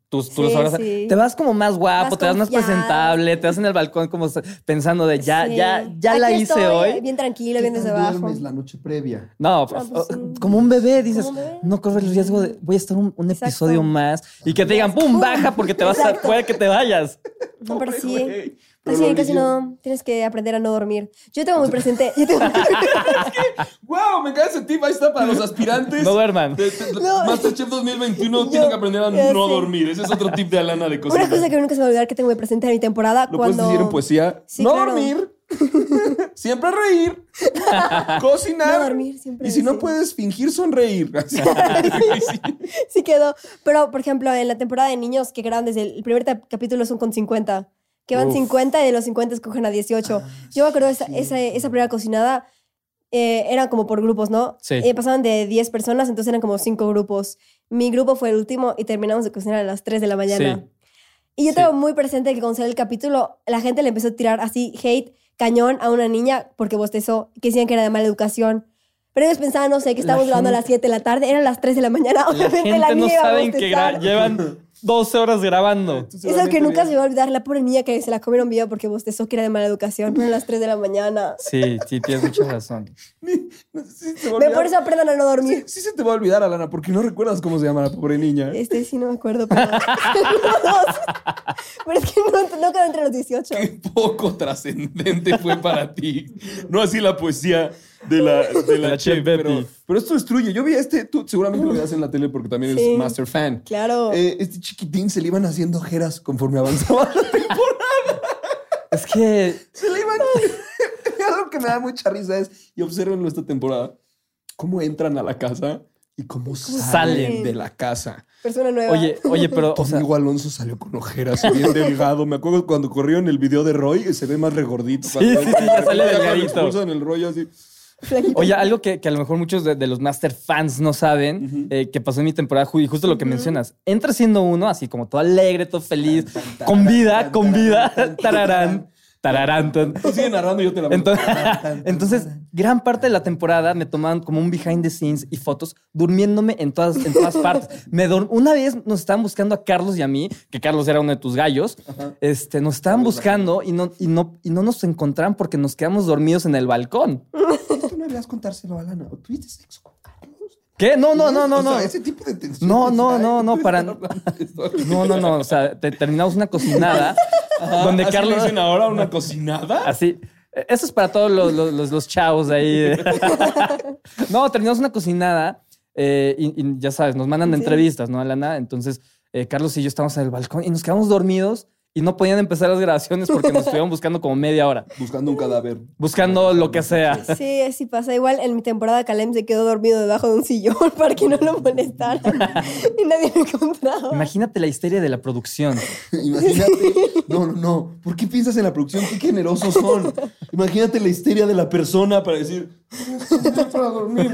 tus, tus Sí, horas, sí. te vas como más guapo, Más te vas más presentable, te vas en el balcón como pensando de ya, Sí. ya, ya Aquí la hice estoy, hoy. Bien tranquilo, bien desde ¿Qué tal abajo. duermes la noche previa? No, pues sí. como un bebé, dices, Como un bebé. no corres el riesgo de voy a estar un, un episodio más y que te digan, ¡pum! baja porque te vas a, puede que te vayas. No, pero Pobre sí. Casi, no. Tienes que aprender a no dormir. Yo tengo muy presente. Yo tengo, ¡Wow! Me encanta ese tip. Ahí está para los aspirantes. No duerman. De- de- No. Masterchef 2021 Yo- tienen que aprender a no dormir. Ese es otro tip de Alana de cocina. una cosa que nunca se me va a olvidar que tengo muy presente en mi temporada. ¿Lo cuando... puedes decir en poesía? Sí, no claro. dormir. siempre reír. Cocinar. No dormir, siempre Y si no puedes fingir sonreír. Sí. sí quedó. Pero, por ejemplo, en la temporada de niños que graban desde el primer capítulo son con 50. Que van Uf. 50 y de los 50 escogen a 18. Yo me acuerdo esa, esa, esa primera cocinada. Eh, eran como por grupos, ¿no? Sí. Eh, pasaban de 10 personas, entonces eran como 5 grupos. Mi grupo fue el último y terminamos de cocinar a las 3 de la mañana. Sí. Y yo Sí. tengo muy presente que cuando salió el capítulo, la gente le empezó a tirar así hate, cañón a una niña porque bostezó, que decían que era de mala educación. Pero ellos pensaban, no sé, que estábamos La grabando a las gente- 7 de la tarde, eran las 3 de la mañana. La Obviamente gente la no niña saben que llevan 12 horas grabando. Es algo que nunca se va a olvidar. La pobre niña que se la comieron viva porque bostezó que era de mala educación, pero a las 3 de la mañana. Sí, sí, tienes mucha razón. No sé si Me por eso aprendan a no dormir. Sí se te va a olvidar, Alana, porque no recuerdas cómo se llama la pobre niña. Este sí no me acuerdo, pero... pero es que no, no quedó entre los 18. Qué poco trascendente fue para ti. No así la poesía de la, de la la chef, pero, pero esto destruye. Yo vi este, tú seguramente lo veías en la tele porque también Sí. eres master fan. Claro. Eh, este chiquitín se le iban haciendo ojeras conforme avanzaba la temporada. Es que Se le iban. Algo que me da mucha risa es, y observenlo esta temporada, cómo entran a la casa y cómo, salen, salen? de la casa. Persona nueva. Oye, oye, pero, Tu o sea, Alonso salió con ojeras bien delgado. Me acuerdo cuando corrió en el video de Roy, que se ve más regordito. Sí, sí, sí, ya sale delgadito. expulsan el rollo así. Oye, algo que, que a lo mejor muchos de, de los Master fans no saben, eh, que pasó en mi temporada, y justo lo que mencionas. Entra siendo uno, así como todo alegre, todo feliz, con vida, con vida, tararán, tararán. Tú sigue narrando y yo te la Entonces, entonces, gran parte de la temporada me tomaban como un behind the scenes y fotos durmiéndome en todas, en todas partes. Me Una vez nos estaban buscando a Carlos y a mí, que Carlos era uno de tus gallos. Este, nos estaban buscando y no, y, no, y no nos encontraban porque nos quedamos dormidos en el balcón. Tú no deberías contárselo a Lana. ¿O ¿Tuviste sexo con Carlos? ¿Qué? No, no, no, no, O sea, no. ese tipo de tensión. No, no, no, no, para. No, no, no. O sea, te- terminamos una cocinada donde ¿Así Carlos. dicen ahora una cocinada? Así. Eso es para todos los, los, los- los chavos de ahí. no, terminamos una cocinada eh, y, y ya sabes, nos mandan entrevistas, ¿no, Alana? Entonces, eh, Carlos y yo estábamos en el balcón y nos quedamos dormidos y no podían empezar las grabaciones porque nos estuvieron buscando como media hora, Buscando un cadáver. buscando lo que sea. Sí, así pasa. Igual en mi temporada Calem se quedó dormido debajo de un sillón para que no lo molestaran. y nadie lo encontraba. Imagínate la histeria de la producción. Imagínate. No, no, no. ¿Por qué piensas en la producción? Qué generosos son. Imagínate la histeria de la persona para decir, "Estoy para dormir.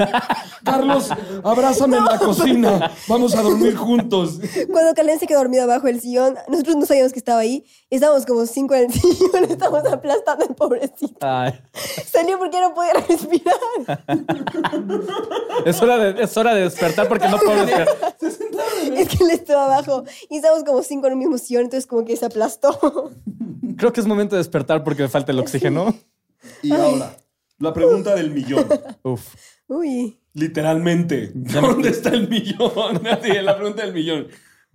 Carlos, abrázame en la cocina. Vamos a dormir juntos. Cuando Calem se quedó dormido abajo del sillón, nosotros no sabíamos que estaba ahí. Estábamos como cinco en el sillón, estábamos aplastando al pobrecito. Ay, Salió porque no podía respirar. es, hora de, es hora de despertar porque no puedo despertar. es que él estaba abajo. Y estábamos como cinco en el mismo sillón, entonces como que se aplastó. Creo que es momento de despertar porque me falta el oxígeno. Y ahora, la pregunta del millón. Uf. Uy. Literalmente. ¿Dónde está el millón? Así, la pregunta del millón.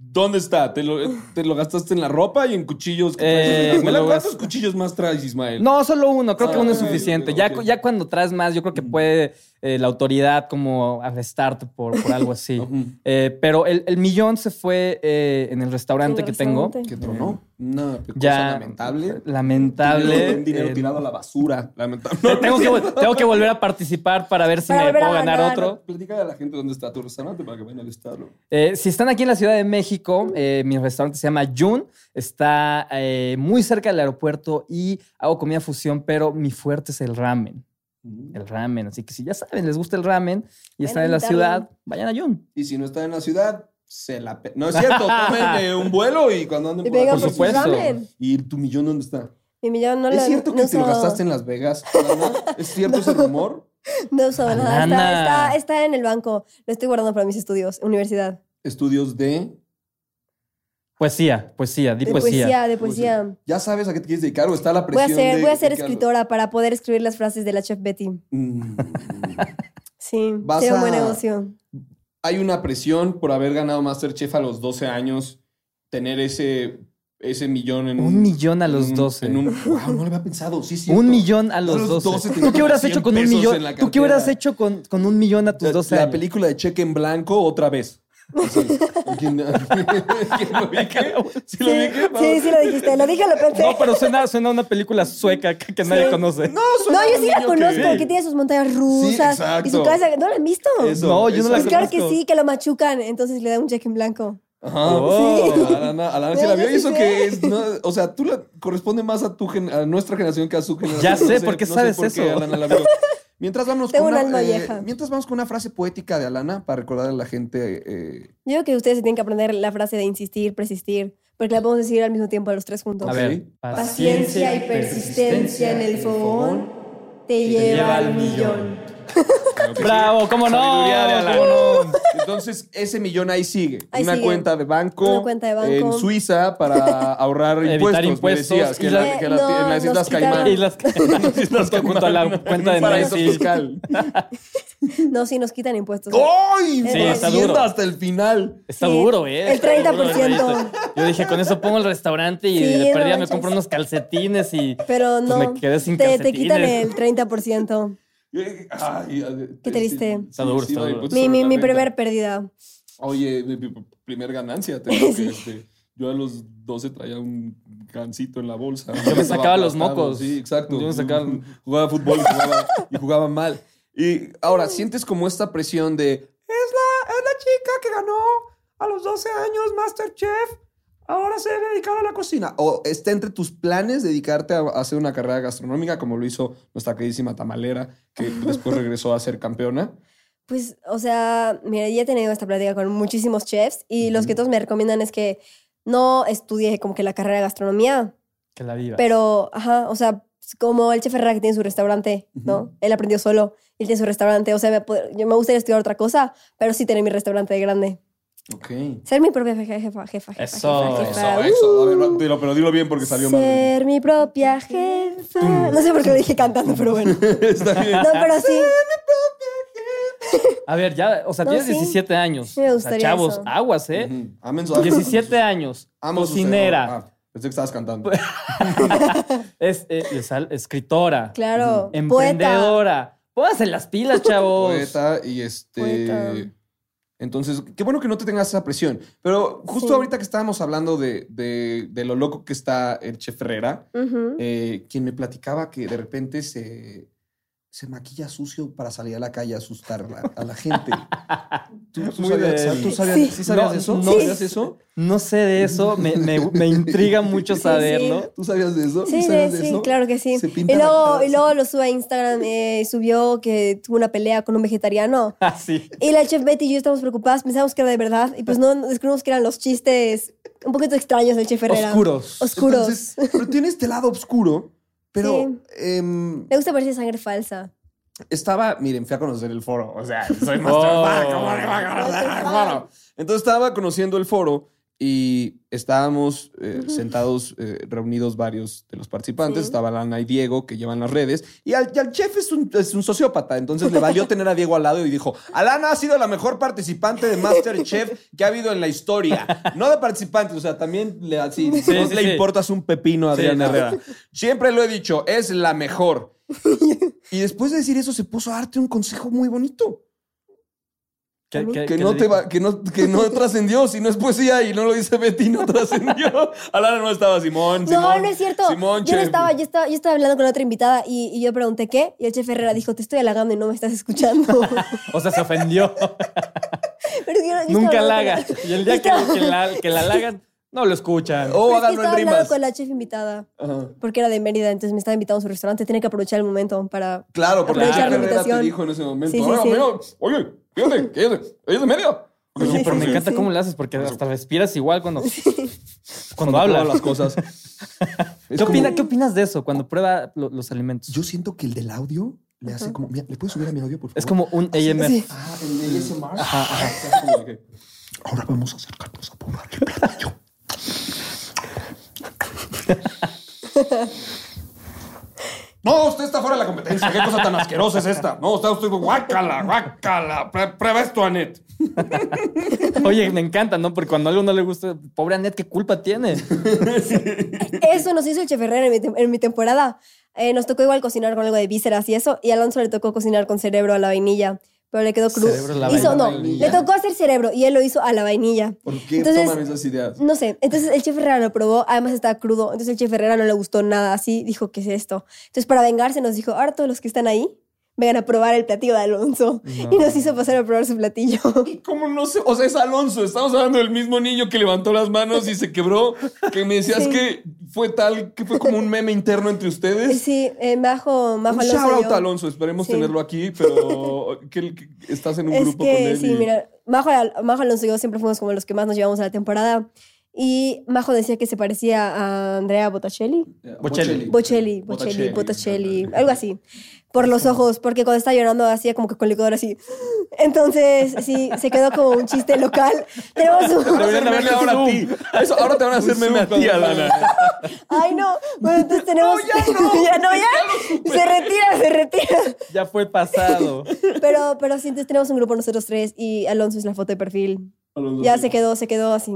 ¿Dónde está? ¿Te lo, te lo gastaste en la ropa y en cuchillos? que Eh, ¿Cuántos cuchillos más traes, Ismael? No, solo uno. Creo que Ah, uno es suficiente. Ya, ya cuando traes más, yo creo que puede eh, la autoridad como arrestarte por, por algo así. Eh, pero el, el millón se fue eh, en el restaurante que tengo. Que tronó. Una cosa Ya. lamentable. Lamentable. Un dinero tirado a la basura. Lamentable. tengo, que, tengo que volver a participar para ver si Para me puedo ganar ganar. otro. Platícale a la gente dónde está tu restaurante para que vayan a visitarlo. Eh, si están aquí en la Ciudad de México, eh, mi restaurante se llama Jun. Está eh, muy cerca del aeropuerto y hago comida fusión, pero mi fuerte es el ramen. El ramen. Así que si ya saben, les gusta el ramen y están en la ciudad, vayan a Jun. Y si no está en la ciudad, se la... pe- No es cierto, tomen un vuelo y cuando anden Y por por por su supuesto. ramen. ¿Y tu millón dónde está? Mi millón no ¿Es lo cierto que no te lo gastaste en Las Vegas, Lana? ¿Es cierto ese rumor? No nada. Está, está, está en el banco. Lo estoy guardando para mis estudios, universidad. Estudios de... Poesía, poesía, di De poesía. poesía, de poesía. ¿Ya sabes a qué te quieres dedicar o está la Voy a presión ser, de- voy a ser escritora para poder escribir las frases de la chef Betty. Mm. Sí, Vas sería un buen a- negocio. Hay una presión por haber ganado Masterchef a los 12 años, tener ese, ese millón en Un millón a los un- 12. En un, wow, no lo había pensado. Sí, sí. Un millón a los 12. ¿Tú qué hubieras hecho con un millón? ¿Tú qué hubieras hecho con, con un millón a tus 12 La años? película de Cheque en Blanco otra vez. Así. ¿Quién, ¿quién lo ubica? ¿Sí lo ubica? Sí, sí lo dijiste. Lo dije, lo pensé. No, pero suena, suena a una película sueca que, que nadie conoce. No, No, suena yo un sí la conozco, que- que, tiene sus montañas rusas exacto. y su casa. ¿No la han visto? Eso, No, yo no la Pues claro que conozco. sí, que lo machucan, entonces le da un cheque en blanco. Ajá. Oh. Sí. Alana, Alana sí No, la yo vio. ¿Y sí eso que es? No, o sea, tú la corresponde más a, tu gen- a nuestra generación que a su generación. Ya sé, No ¿por qué no sabes por eso? Alana la vio. Mientras vamos, Tengo con un una, alma eh, mientras vamos con una frase poética de Alana para recordar a la gente. eh, Yo creo que ustedes se tienen que aprender la frase de insistir, persistir, porque la podemos decir al mismo tiempo a los tres juntos. A ver. Paciencia y persistencia en el fogón te lleva al millón. Claro que Bravo, ¿cómo no? ¿Cómo no? Entonces, ese millón ahí sigue. Ahí una sigue. cuenta de banco. Una cuenta de banco. En Suiza para ahorrar Evitar impuestos. me impuestos. decías, que, la- que la- Eh, no, en las Islas. Caimán. Y las las que junto a la cuenta de paraíso fiscal. No, sí, nos quitan impuestos. ¡Ay! Sí, Por está duro. hasta el final. Está Sí, duro, ¿eh? el Está duro 30%. Yo dije, con eso pongo el restaurante y Sí, de no perdida me compro unos calcetines y Pero pues no. me quedé sin te, te quitan el 30%. Ay, Qué triste. Está duro, está no, duro. impuestos Mi, mi, mi primer pérdida. Oye, mi, mi primer ganancia. Te digo Sí. que, este, yo a los 12 traía un gancito en la bolsa. Yo me sacaba los mocos. Sí, exacto. Yo me sacaba- Jugaba fútbol y jugaba, y jugaba mal. Y ahora, sientes como esta presión de... Es la, es la chica que ganó a los 12 años Masterchef. Ahora se debe dedicar a la cocina. O está entre tus planes dedicarte a, hacer una carrera gastronómica, como lo hizo nuestra queridísima tamalera, que después regresó a ser campeona. Pues, o sea, mira, ya he tenido esta plática con muchísimos chefs y los que todos me recomiendan es que no estudie como que la carrera de gastronomía, Que la viva. pero, ajá, o sea, como el chef Herrera que tiene su restaurante, ¿no? Él aprendió solo, él tiene su restaurante, o sea, me, yo me gustaría estudiar otra cosa, pero sí tener mi restaurante de grande. Ok. Ser mi propia jefa, jefa, jefa, jefa. Eso. jefa, jefa. Eso, eso. A ver, dilo, pero dilo bien porque salió mal. Ser mi propia jefa. No sé por qué lo dije cantando, pero bueno. Está bien. No, pero sí. A ver, ya, o sea, No, tienes sí. 17 años. Sí me O sea, gustaría chavos, eso. aguas, ¿eh? Ujú. Amen su- 17 años. Amo cocinera. Ah, pensé que estabas cantando. Es, eh, es escritora. Claro. Poeta. Emprendedora. Pónganse las pilas, chavos. Poeta y este. Poeta. Entonces, qué bueno que no te tengas esa presión. Pero justo Sí. ahorita que estábamos hablando de, de- de lo loco que está el chef Herrera, eh, quien me platicaba que de repente se, se maquilla sucio para salir a la calle a asustar a la, a la gente. ¿Tú, sabías, de- ¿tú sabías- Sí. ¿sí sabías No, eso? no. ¿Sí sabías eso? No sé de eso, me, me- me intriga mucho Sí, saberlo. ¿Tú sabías de eso? Sí, de sí, eso? claro que sí. Y luego, y luego lo sube a Instagram, eh, subió que tuvo una pelea con un vegetariano. Ah, sí. Y la chef Betty y yo estábamos preocupadas, pensábamos que era de verdad, y pues no, descubrimos que eran los chistes un poquito extraños del chef Herrera. Oscuros. Oscuros. Entonces, pero tiene este lado oscuro, pero Sí. em, Le gusta parecer sangre falsa. estaba, miren, fui a conocer el foro, o sea, soy master Oh. Entonces estaba conociendo el foro y estábamos eh, sentados, eh, reunidos varios de los participantes, Sí. estaba Lana y Diego que llevan las redes, y al, y al chef es un, es un sociópata, entonces le valió tener a Diego al lado y dijo, Alana ha sido la mejor participante de Masterchef que ha habido en la historia, no de participantes, o sea, también le, así, Sí, no sí, le importas un pepino a no. Herrera. Siempre lo he dicho, es la mejor. Y después de decir eso, se puso a darte un consejo muy bonito. ¿Qué- qué- Que qué no, te va- que no, que no trascendió, si no es poesía y no lo dice Betty, no trascendió. Alana no estaba Simón, No, Simón. no es cierto. Simón, yo no estaba, yo estaba, yo estaba hablando con otra invitada y, y yo pregunté qué, y el chef Herrera dijo, te estoy halagando y no me estás escuchando. O sea, se ofendió. Pero yo- yo Nunca halaga. Y el día que, Estaba- que la, que la halagan, no lo escuchan. Oh, es que estaba hablando con la chef invitada, Ajá. porque era de Mérida, entonces me estaba invitando a su restaurante, tenía que aprovechar el momento para... Claro, porque la chef Herrera te invitación. dijo en ese momento. Sí, sí, "Oiga, sí. oye, fíjate, de Mérida. Oye, Sí, pero me encanta sí. cómo le haces porque hasta respiras igual cuando, cuando, Cuando hablas. las cosas. ¿Qué, como- opina- ¿Qué opinas de eso cuando prueba lo- los alimentos? Yo siento que el del audio le hace como. Mira, ¿le puedes subir a mi audio, por favor? es como un AMF. Sí. Ah, el ASMR. Ajá, ajá. Ahora vamos a acercarnos a probar el platillo. No, usted está fuera de la competencia. ¿Qué cosa tan asquerosa es esta? No, está usted guácala, guácala. Pre- Prueba esto, Anet. Oye, me encanta, ¿no? Porque cuando a algo no le gusta, pobre Anet, ¿qué culpa tiene? Eso nos hizo el chef Herrera en mi, tem- en mi temporada. Eh, nos tocó igual cocinar con algo de vísceras y eso, y a Alonso le tocó cocinar con cerebro a la vainilla, pero le quedó la Hizo, no, vainilla. le tocó hacer cerebro y él lo hizo a la vainilla. ¿Por qué Entonces- toman esas ideas? No sé, entonces el chef Herrera lo probó, además estaba crudo, entonces el chef Herrera no le gustó nada así, dijo, ¿qué es esto? Entonces para vengarse nos dijo, ahora todos los que están ahí, vengan a probar el platillo de Alonso. Y nos hizo pasar a probar su platillo. ¿Cómo no sé? O sea, es Alonso. Estamos hablando del mismo niño que levantó las manos y se quebró. Que me decías Sí. que fue tal, que fue como un meme interno entre ustedes. Sí, eh, Majo, Majo un Alonso. shout out a Alonso. Esperemos Sí. tenerlo aquí, pero que, que estás en un Es grupo con que él. sí, y- mira, Majo, Majo Alonso y yo siempre fuimos como los que más nos llevamos a la temporada. Y Majo decía que se parecía a Andrea Bocelli. Bocelli. Bocelli, Bocelli, algo así. Por los ojos, porque cuando estaba llorando hacía como que con el licuador así. Entonces, sí, se quedó como un chiste local. Tenemos un... Deberían haberle ahora a ti. Eso, ahora te van a hacer meme a ti, Alana. Ay, no. Bueno, entonces tenemos... ya no, ya. Se retira, se retira. Ya fue pasado. Pero, pero sí, entonces tenemos un grupo nosotros tres y Alonso es la foto de perfil. Ya se quedó, se quedó así.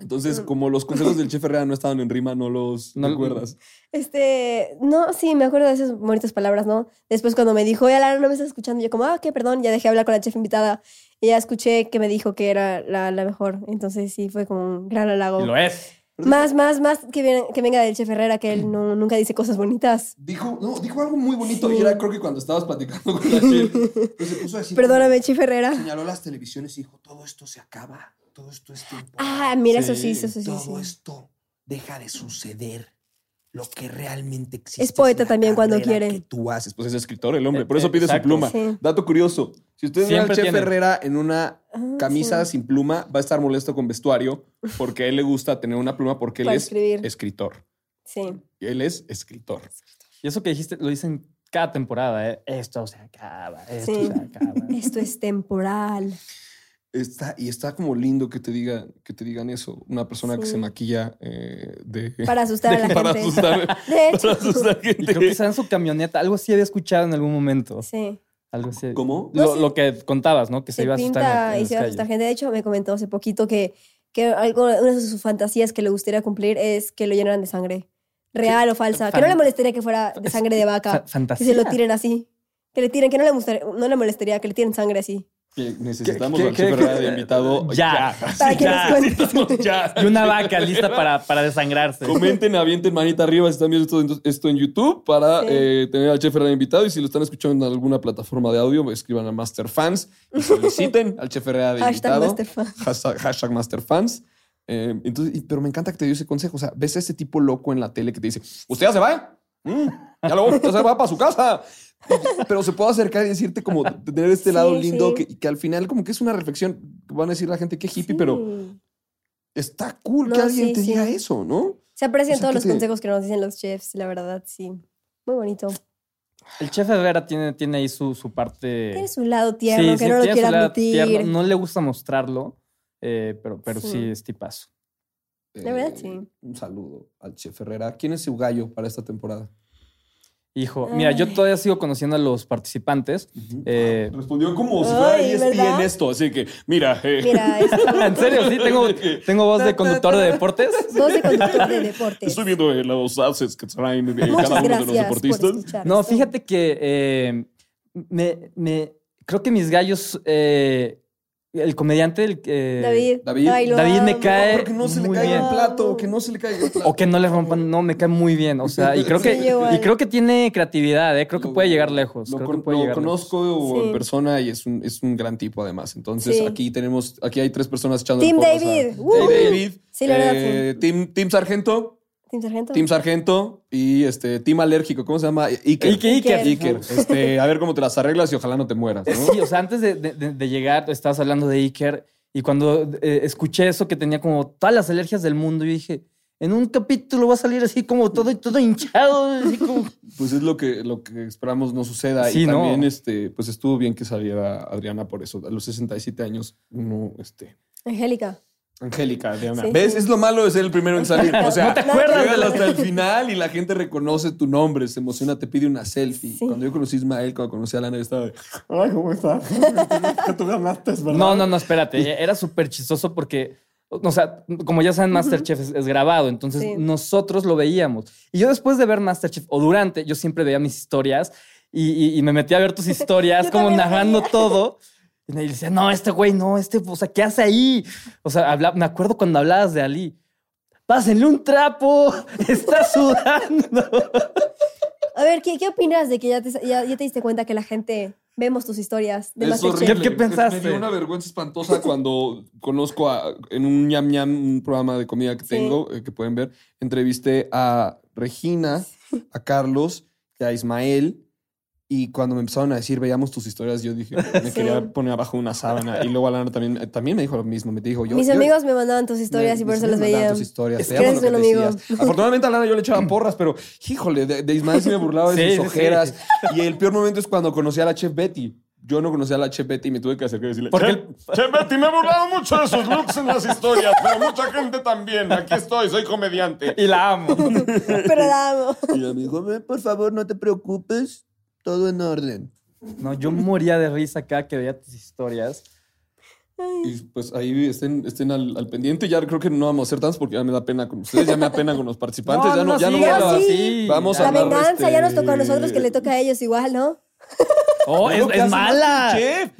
Entonces, como los consejos del chef Herrera no estaban en rima, no los No- recuerdas. Este, no, sí, me acuerdo de esas bonitas palabras, ¿no? Después cuando me dijo, oye, Lara, no me estás escuchando, yo como, ah, qué, perdón, ya dejé hablar con la chef invitada y ya escuché que me dijo que era la, la mejor. Entonces sí, fue como un gran halago. Y lo es. Más, más, más que, viene- que venga del chef Herrera, que él no, nunca dice cosas bonitas. Dijo, no, dijo algo muy bonito y era creo que cuando estabas platicando con la chef, pues se puso a decir, Perdóname, chef Herrera. Señaló las televisiones y dijo, todo esto se acaba, todo esto es tiempo. Ah, mira, eso Sí, eso sí, todo sí. esto deja de suceder. Lo que realmente existe. Es poeta la también cuando quiere. que tú haces. Pues es escritor el hombre, por eso pide exacto. su pluma. Sí. Dato curioso: si usted ve al chef tiene. Herrera en una Ah, camisa sí. sin pluma, va a estar molesto con vestuario porque a él le gusta tener una pluma porque él Para es escribir. escritor. Sí. Él es escritor. Y eso que dijiste lo dicen cada temporada, ¿eh? Esto se acaba, esto Sí. se acaba. Esto es temporal. Está, y está como lindo que te digan, que te digan eso. Una persona que se maquilla eh, de. Para asustar a la para gente. asustar. De hecho. para asustar Y gente. creo que está en su camioneta. Algo sí había escuchado en algún momento. Sí. Algo así. ¿Cómo? Lo, No, sí. lo que contabas, ¿no? Que se, se iba a asustar. pinta en, en y se va a asustar gente. De hecho, me comentó hace poquito que, que algo, una de sus fantasías que le gustaría cumplir es que lo llenaran de sangre. Real o falsa. Que no le molestaría que fuera de sangre de vaca. Que fantasía. se lo tiren así. Que le tiren, que no le, gustaría- no le molestaría que le tiren sangre así. Que necesitamos ¿Qué- al Herrera de invitado. Ya. Ya. Y una vaca lista para, para desangrarse. Comenten, avienten manita arriba si están viendo esto, esto en YouTube para Sí. eh, tener al chef Herrera invitado. Y si lo están escuchando en alguna plataforma de audio, escriban a Masterfans y soliciten al chef Herrera de Hashtag invitado. Masterfan. Hashtag, hashtag Masterfans. Eh, entonces, pero me encanta que te dio ese consejo. O sea, ves a ese tipo loco en la tele que te dice, ¿usted ya se va? Mm, ya luego ya se va para su casa. Pero se puede acercar y decirte como tener este Sí, lado lindo sí. que, que al final como que es una reflexión. Van a decir la gente que hippie, pero está cool que No, alguien sí, te sí. diga eso, ¿no? Se aprecian O sea, todos los te- consejos que nos dicen los chefs, la verdad, sí. Muy bonito. El chef Herrera tiene, tiene ahí su, su parte. Tiene su lado tierno, que sí, no lo quiere admitir. tierno. No le gusta mostrarlo, eh, pero, pero sí. Sí. es tipazo. De verdad, Eh, sí. Un saludo al chef Herrera. ¿Quién es su gallo para esta temporada? Hijo, mira, yo todavía sigo conociendo a los participantes. Eh, Respondió como si fuera Ay, ESPN ¿verdad? esto, así que, mira, eh, Mira, es en serio, sí, tengo, tengo voz de conductor de deportes. voz de conductor de deportes. estoy viendo eh, los assets que traen eh, cada uno de los deportistas. No, esto. fíjate que eh, me, me- creo que mis gallos, eh, el comediante, el, eh, David. David. Ay, David me cae Pero que no se le muy caiga bien. el plato, que no se le caiga el plato. O que no le rompan, no, me cae muy bien. O sea, y creo Sí, que, igual. y creo que tiene creatividad, ¿eh? creo que Lo- puede llegar lejos. Lo, creo con- que puede lo llegar lejos. conozco Sí. en persona y es un, es un gran tipo además. Entonces Sí. aquí tenemos, aquí hay tres personas echando Team David. Team Uh. David. Sí, la verdad, eh, team, team Sargento. Team Sargento. Team Sargento y este Team Alérgico, ¿cómo se llama? Iker. Iker, Iker. Iker. Este, a ver cómo te las arreglas y ojalá no te mueras, ¿no? Sí, o sea, antes de, de- de- de llegar, estabas hablando de Iker y cuando eh, escuché eso que tenía como todas las alergias del mundo, yo dije, en un capítulo va a salir así como todo, todo hinchado, así como... Pues es lo que, lo que esperamos no suceda. Sí, y ¿no? también, este, pues estuvo bien que saliera Adriana por eso. A los 67 años, uno, este. Angélica. Angélica, Adriana. Sí. ¿Ves? Es lo malo de ser el primero en salir. O sea, No te acuerdas de hasta el final y la gente reconoce tu nombre, se emociona, te pide una selfie. Sí. Cuando yo conocí a Ismael, cuando conocí a Lana, yo estaba de, ay, ¿cómo estás? que tú ganaste, ¿verdad? No, no, no, espérate. Era súper chistoso porque, o sea, como ya saben, Masterchef es, es grabado, entonces Sí. nosotros lo veíamos. Y yo después de ver Masterchef, o durante, yo siempre veía mis historias y, y- y me metí a ver tus historias, como narrando veía. todo. Y me decía, no, este güey, no, este, o sea, ¿qué hace ahí? O sea, habla- me acuerdo cuando hablabas de Ali. Pásenle un trapo, está sudando. A ver, ¿qué, qué opinas de que ya te, ya, ya te diste cuenta que la gente vemos tus historias de Es horrible. ¿Qué- qué pensaste? Me dio una vergüenza espantosa cuando conozco a, en un ñam ñam, un programa de comida que Sí. tengo, eh, que pueden ver, entrevisté a Regina, a Carlos y a Ismael. Y cuando me empezaron a decir, veíamos tus historias, yo dije, me Sí. quería poner abajo una sábana. Y luego Alana también, también me dijo lo mismo. Me dijo, yo. Mis yo- amigos me mandaban tus historias me- y por eso me las mandaban veía. tus historias, Es que lo un que amigo. decías. Afortunadamente a Alana yo le echaba porras, pero híjole, de, de Ismael sí me burlaba de Sí, sus sí, sí. ojeras. Y el peor momento es cuando conocí a la chef Betty. Yo no conocía a la chef Betty y me tuve que acercar y decirle, Porque chef, chef Betty, me he burlado mucho de sus looks en las historias, pero mucha gente también. Aquí estoy, soy comediante. Y la amo. Pero la amo. Y ella me dijo, "Ve, por favor, no te preocupes, todo en orden. No, yo moría de risa cada que veía tus historias. Y pues ahí estén, estén al, al pendiente. Ya creo que no vamos a hacer tantos porque ya me da pena con ustedes, ya me da pena con los participantes. No, ya no, no, ya no síguelo vamos a- así. Vamos a La venganza este- ya nos tocó a nosotros, que le toca a ellos igual, ¿no? Oh, Es es, mala. Chef.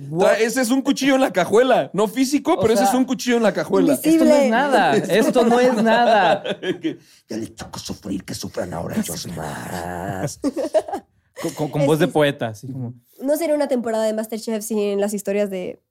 Ese es un cuchillo en la cajuela. No físico, O pero ese sea, es un cuchillo en la cajuela. invisible. Esto no es nada. Esto no es nada. ya les tocó sufrir, que sufran ahora ellos más. Con, con- con voz de poeta, así como. No sería una temporada de Masterchef sin las historias de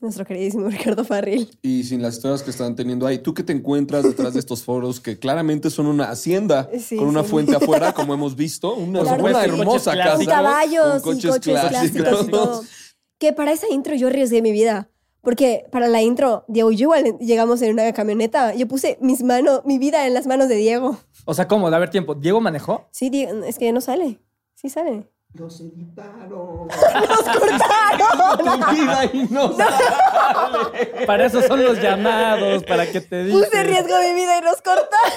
nuestro queridísimo Ricardo Farril. Y sin las historias que están teniendo ahí, ¿tú qué te encuentras detrás de estos foros que claramente son una hacienda Sí, con una sí. fuente afuera, como hemos visto? Una, Claro una hermosa Coches casa. Y caballos con y coches clásicos y todo. Que para esa intro yo arriesgué mi vida. Porque para la intro, Diego y yo igual llegamos en una camioneta. Yo puse mis manos, mi vida en las manos de Diego. O sea, ¿cómo? De haber tiempo. ¿Diego manejó? Sí, Diego, es que no sale. Sí sale. Los editaron. ¡Nos cortaron! Tu vida y no Para eso son los llamados, para que te digan. Puse riesgo mi vida y nos cortaron.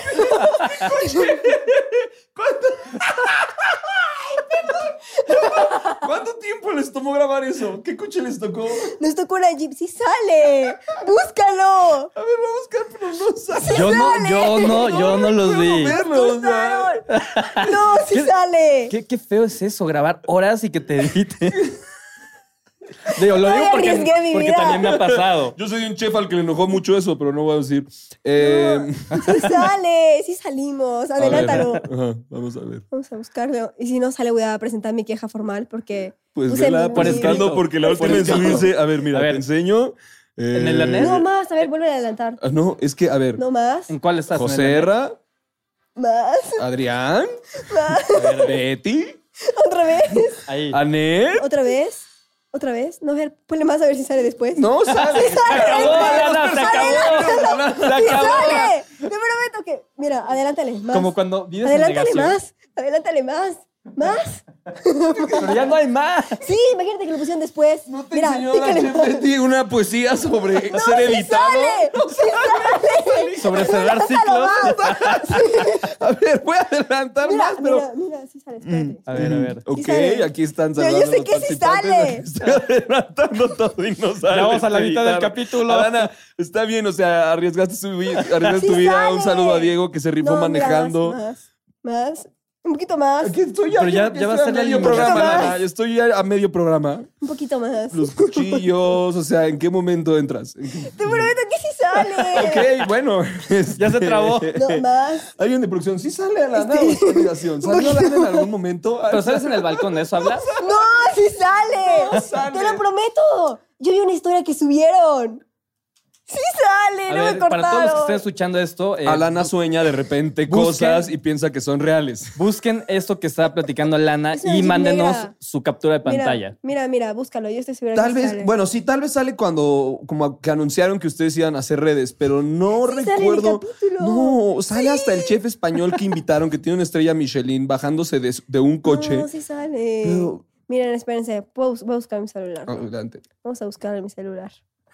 ¿Cuánto tiempo les tomó grabar eso? ¿Qué coche les tocó? Nos tocó una. ¡Sí sale! ¡Búscalo! A ver, voy a buscar, pero no sale. Yo no, yo no, yo no los vi. verlo, o sea. ¡Cortaron! ¡No, sí ¿Qué- sale! ¿Qué, qué feo es eso, grabar horas y que te edite. Digo, lo Ay, digo porque, arriesgué mi porque vida. también me ha pasado. Yo soy un chef al que le enojó mucho eso, pero no voy a decir. Eh, ¡Sí sale! ¡Sí salimos! Adelántalo. ajá, vamos a ver. Vamos a buscarlo. Y si no sale, voy a presentar mi queja formal porque. Pues vela mi- por escrito. porque la última en subirse. A ver, mira, A ver. te enseño. ¿En el Eh, anel? No más. A ver, vuelve a adelantar. ah, No, es que, a ver. No más. ¿En cuál estás? José ¿En el- Erra, Más. Adrián, Más. Betty, Otra vez. Ahí. Anet. Otra vez. Otra vez. No, a ver, ponle más a ver si sale después. No sale. ¡Sí sale! acabó, Alana, se acabó. Se ¡Sí acabó. Te prometo que. Mira, adelántale. Más. Como cuando vives en Adelántale negación. más. Adelántale más. Más. Pero ya no hay más. Sí, imagínate que lo pusieron después. ¿No te Mira, enseñó la una poesía sobre ¡No, ser sí editado? sale! ¡Sí sale! Sobre cerrar ciclos. más. A ver, voy a adelantar Mira, más, pero. mira, mira, sí sale, espérate. A ver, a ver. Ok, sale. aquí están Pero yo saludando sé que sí sale. Estoy adelantando todo y no sale. Ya vamos a la este mitad del capítulo. Adana, está bien, o sea, arriesgaste, su arriesgaste Sí tu vida. sale. Un saludo a Diego que se rifó No, manejando. Más, más, más. Un poquito más. Aquí estoy ya, Pero ya- ya va a ser la medio programa, Más. Adana, yo Estoy ya a medio programa. Un poquito más. Los cuchillos, o sea, ¿en qué momento entras? Te prometo que sí sale. Ok, bueno. Ya se trabó. No, más. Alguien de producción, ¿sí sale a la Este- coordinación? ¿Salió a la en algún momento? Pero sales en el balcón, ¿de eso hablas? No, sí sale. No sale. Te lo prometo. Yo vi una historia que subieron. Sí sale, A no ver, me para todos los que cortaron. estén escuchando esto, eh, Alana sueña de repente Busquen- cosas y piensa que son reales. busquen esto que estaba platicando Lana Es una y mándenos su captura de Mira, pantalla. Mira, mira, búscalo. Yo estoy segura Tal que vez, sale. bueno, sí, tal vez sale cuando como que anunciaron que ustedes iban a hacer redes, pero no Sí sale en el recuerdo. No, sale hasta el chef español que invitaron, que tiene una estrella Michelin, bajándose de, de un coche. No, sí sale. Pero- Miren, espérense. Voy a buscar mi celular. Adelante. Vamos a buscar mi celular.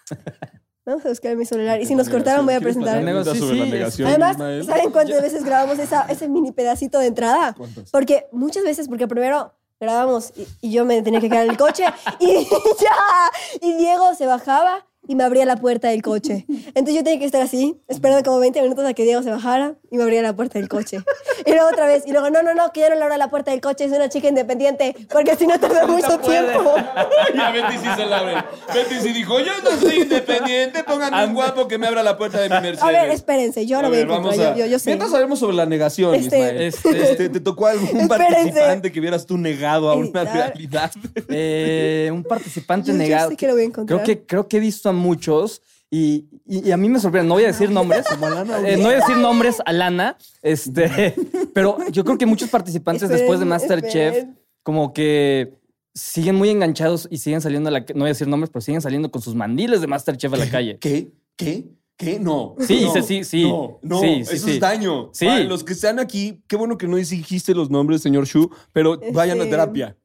Vamos a buscar mi celular. Y si nos cortaron, voy a ¿Quieres presentar. Sí, sí, Además? ¿saben cuántas veces grabamos esa, ese mini pedacito de entrada? ¿Cuántas? Porque muchas veces, porque primero grabamos y, y yo me tenía que quedar en el coche y ya, y Diego se bajaba y me abría la puerta del coche. Entonces yo tenía que estar así, esperando como 20 minutos a que Diego se bajara y me abría la puerta del coche. Y luego otra vez, y luego, no, no, no, que ya no le abra la puerta del coche, es una chica independiente, porque si no tarda mucho puede. tiempo. Ya Betty sí se la abre. Betty sí dijo, yo no soy independiente, pónganme un guapo que me abra la puerta de mi Mercedes. A ver, espérense, yo A lo voy a encontrar, a- yo, yo, yo sé. Mientras sabemos sobre la negación, Este- Ismael. Este- Este, ¿Te tocó algún Espérense. participante que vieras tú negado a una realidad? Eh, un participante Yo- yo negado. sé que lo voy a encontrar. Creo que, creo que he visto a muchos y, y- y a mí me sorprende. No voy a decir nombres. Eh, no voy a decir nombres a Lana. Este, pero yo creo que muchos participantes Esperen, después de Masterchef, esperen. como que siguen muy enganchados y siguen saliendo a la no voy a decir nombres, pero siguen saliendo con sus mandiles de Masterchef a la calle. ¿Qué? ¿Qué? ¿Qué? No. Sí, no, sí, sí, sí. No, no, Sí, sí, eso sí. es daño. Sí. Para los que están aquí, qué bueno que no dijiste los nombres, señor Shu, pero vayan a terapia.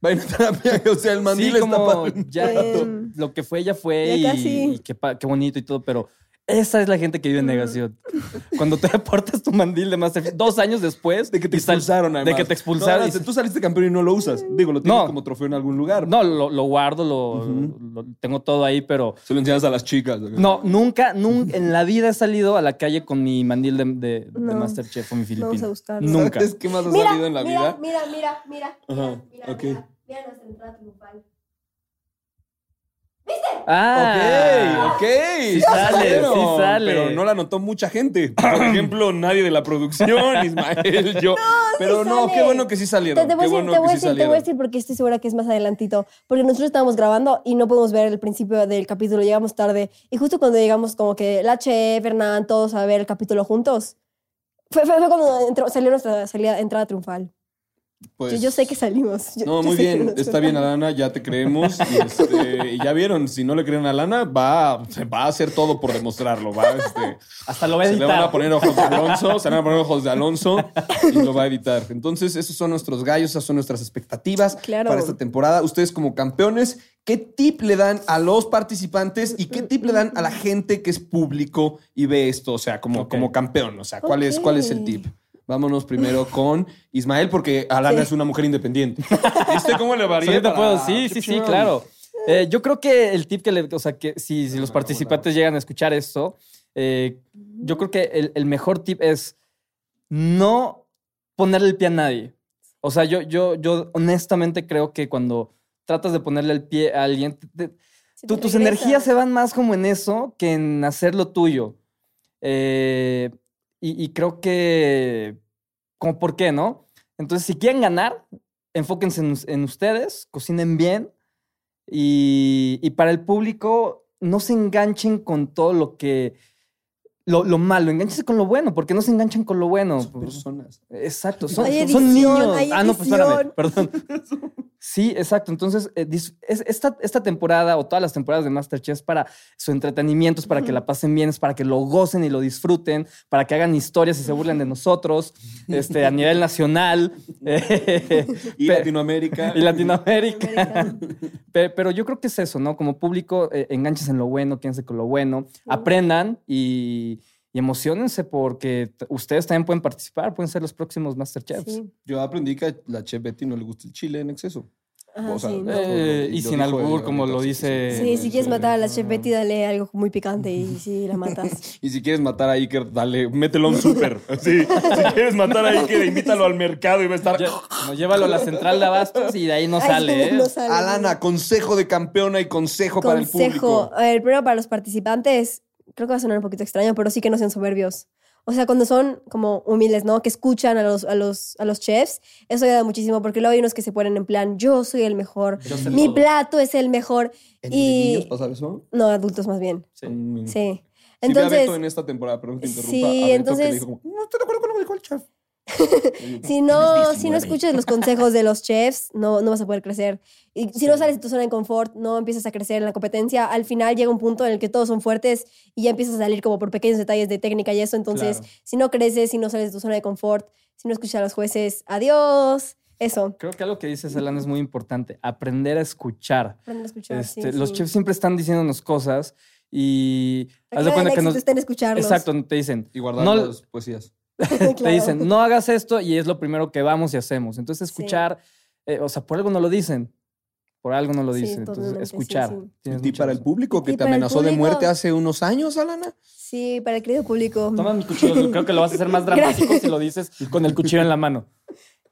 Vayan a terapia. O sea, el mandil Sí, está como para- ya Em, lo que fue ya fue ya y, casi. y qué, pa- qué bonito y todo, pero esa es la gente que vive en negación. Cuando te aportas tu mandil de Masterchef dos años después De que te expulsaron, de además. que te expulsaron. No, y- tú saliste campeón y no lo usas. Digo, lo tienes No. como trofeo en algún lugar. no, lo, lo guardo, lo, lo- tengo todo ahí, pero Se lo enseñas a las chicas. no, nunca, nunca en la vida he salido a la calle con mi mandil de, de, de No. Masterchef o mi filipino. Nunca. ¿Sabes qué más has Mira, salido en la mira, vida? mira, mira, mira, mira, Ajá, mira, ok. mira, mira nuestra triunfal. Ah, Ok, ok. Sí sale, sí sale. Pero no la notó mucha gente. Por ejemplo, nadie de la producción, Ismael, yo. pero no, sale. qué bueno que sí salieron. te voy a Qué decir, bueno te voy a que sí decir, te voy a decir porque estoy segura que es más adelantito. Porque nosotros estábamos grabando y no podemos ver el principio del capítulo, llegamos tarde. Y justo cuando llegamos, como que la chef, Fernán, todos a ver el capítulo juntos, fue, fue, fue cuando entró- salió nuestra salida, entrada triunfal. Pues, yo, yo sé que salimos. Yo- No, yo muy bien. Está bien. Alana, ya te creemos. Y, este, y ya vieron, si no le creen a Alana, va, va a hacer todo por demostrarlo. Va, este, Hasta lo voy a se le van a editar. poner ojos de Alonso, se le van a poner ojos de Alonso y lo va a editar. Entonces, esos son nuestros gallos, esas son nuestras expectativas Claro. para esta temporada. Ustedes como campeones, ¿qué tip le dan a los participantes y qué tip le dan a la gente que es público y ve esto? O sea, como, como campeón. O sea, ¿cuál, es, ¿cuál es el tip? Vámonos primero con Ismael, porque Alana Sí. es una mujer independiente. ¿Viste cómo le varía? Sí, te para puedo. Sí, sí, sí, claro. Eh, yo creo que el tip que le. O sea, que si, si los participantes llegan a escuchar esto, eh, yo creo que el, el mejor tip es no ponerle el pie a nadie. O sea, yo, yo, yo honestamente creo que cuando tratas de ponerle el pie a alguien, te- te- Sí, tu- te tus energías se van más como en eso que en hacer lo tuyo. Eh, y, creo que, como por qué, ¿no? Entonces, si quieren ganar, enfóquense en, en ustedes, cocinen bien y, y para el público, no se enganchen con todo lo que, lo, lo malo, enganchense con lo bueno, porque no se enganchan con lo bueno. Son personas. Exacto, son, Hay son niños. hay ah, no, pues espérame, perdón. Sí, exacto. Entonces, eh, dis- es- esta, esta temporada o todas las temporadas de Masterchef es para su entretenimiento, es para que la pasen bien, es para que lo gocen y lo disfruten, para que hagan historias y se burlen de nosotros este, a nivel nacional. eh, Y Latinoamérica. y Latinoamérica. Pe- Pero yo creo que es eso, ¿no? Como público, eh, enganches en lo bueno, quédense con lo bueno, aprendan y, y emocionense porque ustedes también pueden participar, pueden ser los próximos Masterchefs. Sí. Yo aprendí que a la chef Betty no le gusta el chile en exceso. Ajá, O sea, sí, no. Eh, y sin albur, como lo dice. Sí, si quieres matar a la chef Betty, dale algo muy picante y sí, la matas. Y si quieres matar a Iker, dale, mételo a un súper. Sí. Si quieres matar a Iker, invítalo al mercado y va a estar. Lle- no, llévalo a la central de abastos y de ahí no Ay, sale, ¿eh? no sale. Alana, consejo de campeona y consejo, para el Consejo. público. A ver, primero para los participantes, creo que va a sonar un poquito extraño, pero sí que no sean soberbios. O sea, cuando son como humildes, ¿no? Que escuchan a los, a los, a los chefs, eso ayuda muchísimo, porque luego hay unos que se ponen en plan, yo soy el mejor, mi todo. plato es el mejor. ¿En Y- niños pasa eso? No, adultos más bien. Sí. Mm. Sí. Sí, Entonces, Beto en esta temporada, perdón que te interrumpa. Sí, a Beto que le entonces- dijo como, no estoy de acuerdo con lo que dijo el chef. si no, si no 19. escuchas los consejos de los chefs, no, no vas a poder crecer. Y si no sales de tu zona de confort, no empiezas a crecer en la competencia, al final llega un punto en el que todos son fuertes y ya empiezas a salir como por pequeños detalles de técnica y eso. Entonces, Claro. si no creces, si no sales de tu zona de confort, si no escuchas a los jueces, adiós. Eso. Creo que algo que dices, Alan, es muy importante. Aprender a escuchar. Aprende a escuchar. sí, Este, Los sí. chefs siempre están diciéndonos cosas y haz de cuenta que nos. está en escucharlos. Exacto, te dicen. Y guardar No- las poesías. Te dicen, no hagas esto y es lo primero que vamos y hacemos. Entonces, Sí. escuchar, eh, o sea, por algo no lo dicen. Por algo no lo Sí, dicen. Entonces, escuchar. sí. ¿Y para el público que te amenazó de muerte hace unos años, Alana? Sí, para el querido público. Toma mi cuchillo. Creo que lo vas a hacer más dramático si lo dices con el cuchillo en la mano.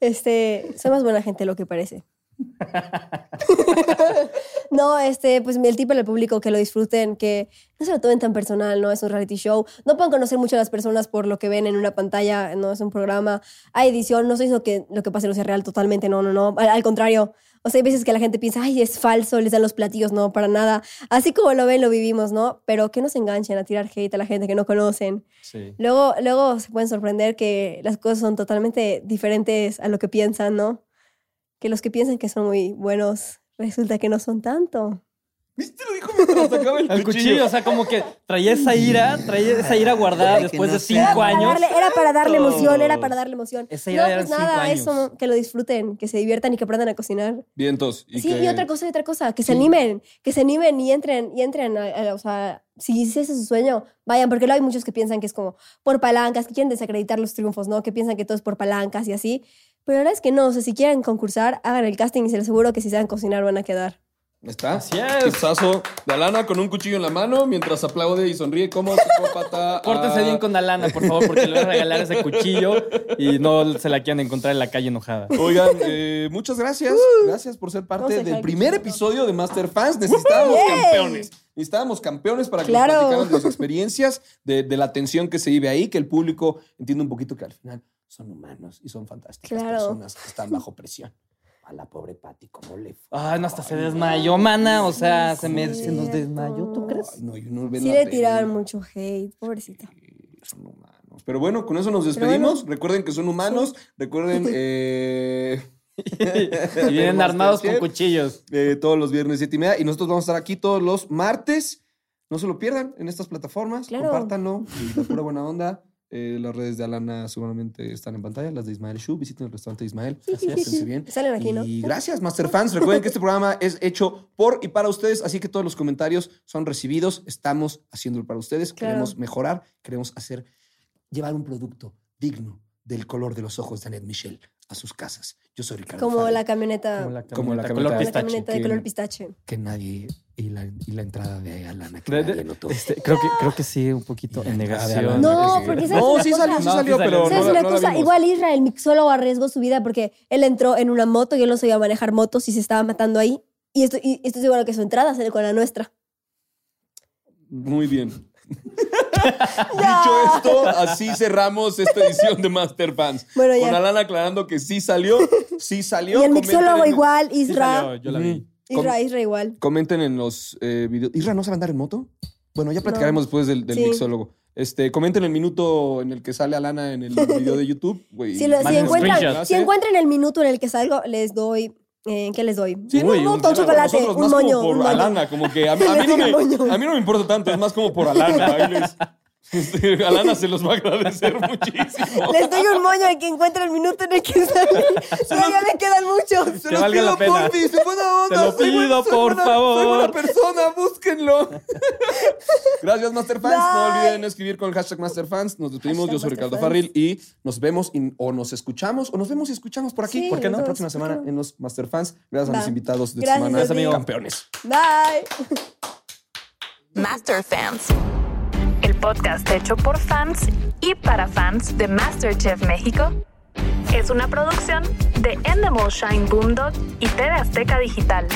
Este, soy más buena gente de lo que parece. no, este, pues el tip para el público que lo disfruten, que no se lo tomen tan personal, no es un reality show. No pueden conocer mucho a las personas por lo que ven en una pantalla, no es un programa. Hay edición, no estoy diciendo que lo que pase no sea real totalmente, no, no, no. Al, al contrario. O sea, hay veces que la gente piensa, ay, es falso, les dan los platillos, no, para nada. Así como lo ven, lo vivimos, ¿no? Pero que no se enganchen a tirar hate a la gente que no conocen. Sí. Luego, luego se pueden sorprender que las cosas son totalmente diferentes a lo que piensan, ¿no? Que los que piensan que son muy buenos resulta que no son tanto. ¿Viste? Lo dijo mientras sacaba el, El cuchillo, o sea, como que traía esa ira, traía esa ira guardada después de cinco Era para años. darle, era para darle emoción, era para darle emoción. Esa no, idea era pues nada, años. eso, que lo disfruten, que se diviertan y que aprendan a cocinar. Vientos. Y sí, que- y otra cosa, y otra cosa, que se animen, que se animen y entren, y entren, a- a- o sea, si ese es su sueño, vayan, porque luego hay muchos que piensan que es como por palancas, que quieren desacreditar los triunfos, ¿no? Que piensan que todo es por palancas y así. Pero la verdad es que no, o sea, si quieren concursar, hagan el casting y se les aseguro que si saben cocinar van a quedar. ¿Está? Así es. Tipsazo de Alana con un cuchillo en la mano mientras aplaude y sonríe como psicópata. Pórtense a- bien con Alana, por favor, porque le voy a regalar ese cuchillo y no se la quieran encontrar en la calle enojada. Oigan, eh, muchas gracias. Gracias por ser parte del primer episodio de Master Fans. Necesitábamos ¡Yay! campeones. Necesitábamos campeones para que Claro. nos platicaran de sus experiencias, de, de la tensión que se vive ahí, que el público entienda un poquito que al final son humanos y son fantásticas Claro. personas que están bajo presión. A la pobre Patty, ¿cómo le fue? Ay, no, hasta se desmayó, mana. O sea, se, me, Sí, se nos desmayó, ¿tú crees? Ay, no, yo no ven Sí le tiraron mucho hate, pobrecita. Son humanos. Pero bueno, con eso nos despedimos. bueno. Recuerden que son humanos. Recuerden. eh, Y vienen armados con cuchillos. eh, todos los viernes siete y media. Y nosotros vamos a estar aquí todos los martes. No se lo pierdan en estas plataformas. Claro. Compártanlo. Y la pura buena onda. Eh, las redes de Alana seguramente están en pantalla. Las de Ismael Shu. Visiten el restaurante de Ismael. Sí, sí, sí, Pásense sí. bien. Salen aquí, ¿no? Y gracias, Master Fans. Recuerden que este programa es hecho por y para ustedes, así que todos los comentarios son recibidos. Estamos haciéndolo para ustedes. Claro. Queremos mejorar, queremos hacer, llevar un producto digno del color de los ojos de Annette Michelle a sus casas. Yo soy Ricardo. Como la camioneta, Como la Como la camioneta la camioneta de que- color pistache. Que nadie. Y la, y la entrada de Alana, que De- nadie de- notó. este, creo, que, creo que sí, un poquito en negación. No, porque ¿sabes No, sí cosa? salió, sí No, sí salió, salió. pero ¿Sabes no, la- una no la cosa? vimos. Igual Israel, el mixólogo, arriesgó su vida porque él entró en una moto y él no sabía manejar motos y se estaba matando ahí. Y esto, y estoy seguro que su entrada sale con la nuestra. Muy bien. Dicho esto, así cerramos esta edición de Master Fans. Bueno, Con ya. Alana aclarando que sí salió, sí salió. Y el mixólogo en- igual, Sí Isra. salió, yo la vi. Com- Isra, Isra igual. Comenten en los eh, videos. ¿Isra no sabe andar en moto? Bueno, ya platicaremos después del, del Sí. mixólogo. Este, comenten el minuto en el que sale Alana en el video de YouTube. güey. Si, lo- si encuentran, si encuentran el minuto en el que salgo, les doy. Eh, ¿Qué les doy? Sí, Uy, no, un- para un chocolate, nosotros, un más moño, como por un moño. Alana, como que a mí, a mí no me, a mí no me importa tanto, es más como por Alana. Ahí les- este, Alana se los va a agradecer muchísimo. Les doy un moño al que encuentre el minuto en el que sale. Todavía me quedan muchos. Se Que los valga pido, la pena. soy buena onda. Te lo soy pido, soy por buena- favor. Soy buena persona, búsquenlo. Gracias, Masterfans. No olviden escribir con el hashtag Masterfans. Nos despedimos. Hashtag Yo soy Ricardo Masterfans. Farril y nos vemos o nos escuchamos o nos vemos y escuchamos por aquí. Sí, ¿Por qué no? dos, Próxima ¿por qué semana en los Masterfans. Gracias a los invitados de Gracias, semana. Gracias, amigo. Campeones. Bye. Master Fans, el podcast hecho por fans y para fans de MasterChef México, es una producción de Endemol Shine Boomdog y TV Azteca Digital.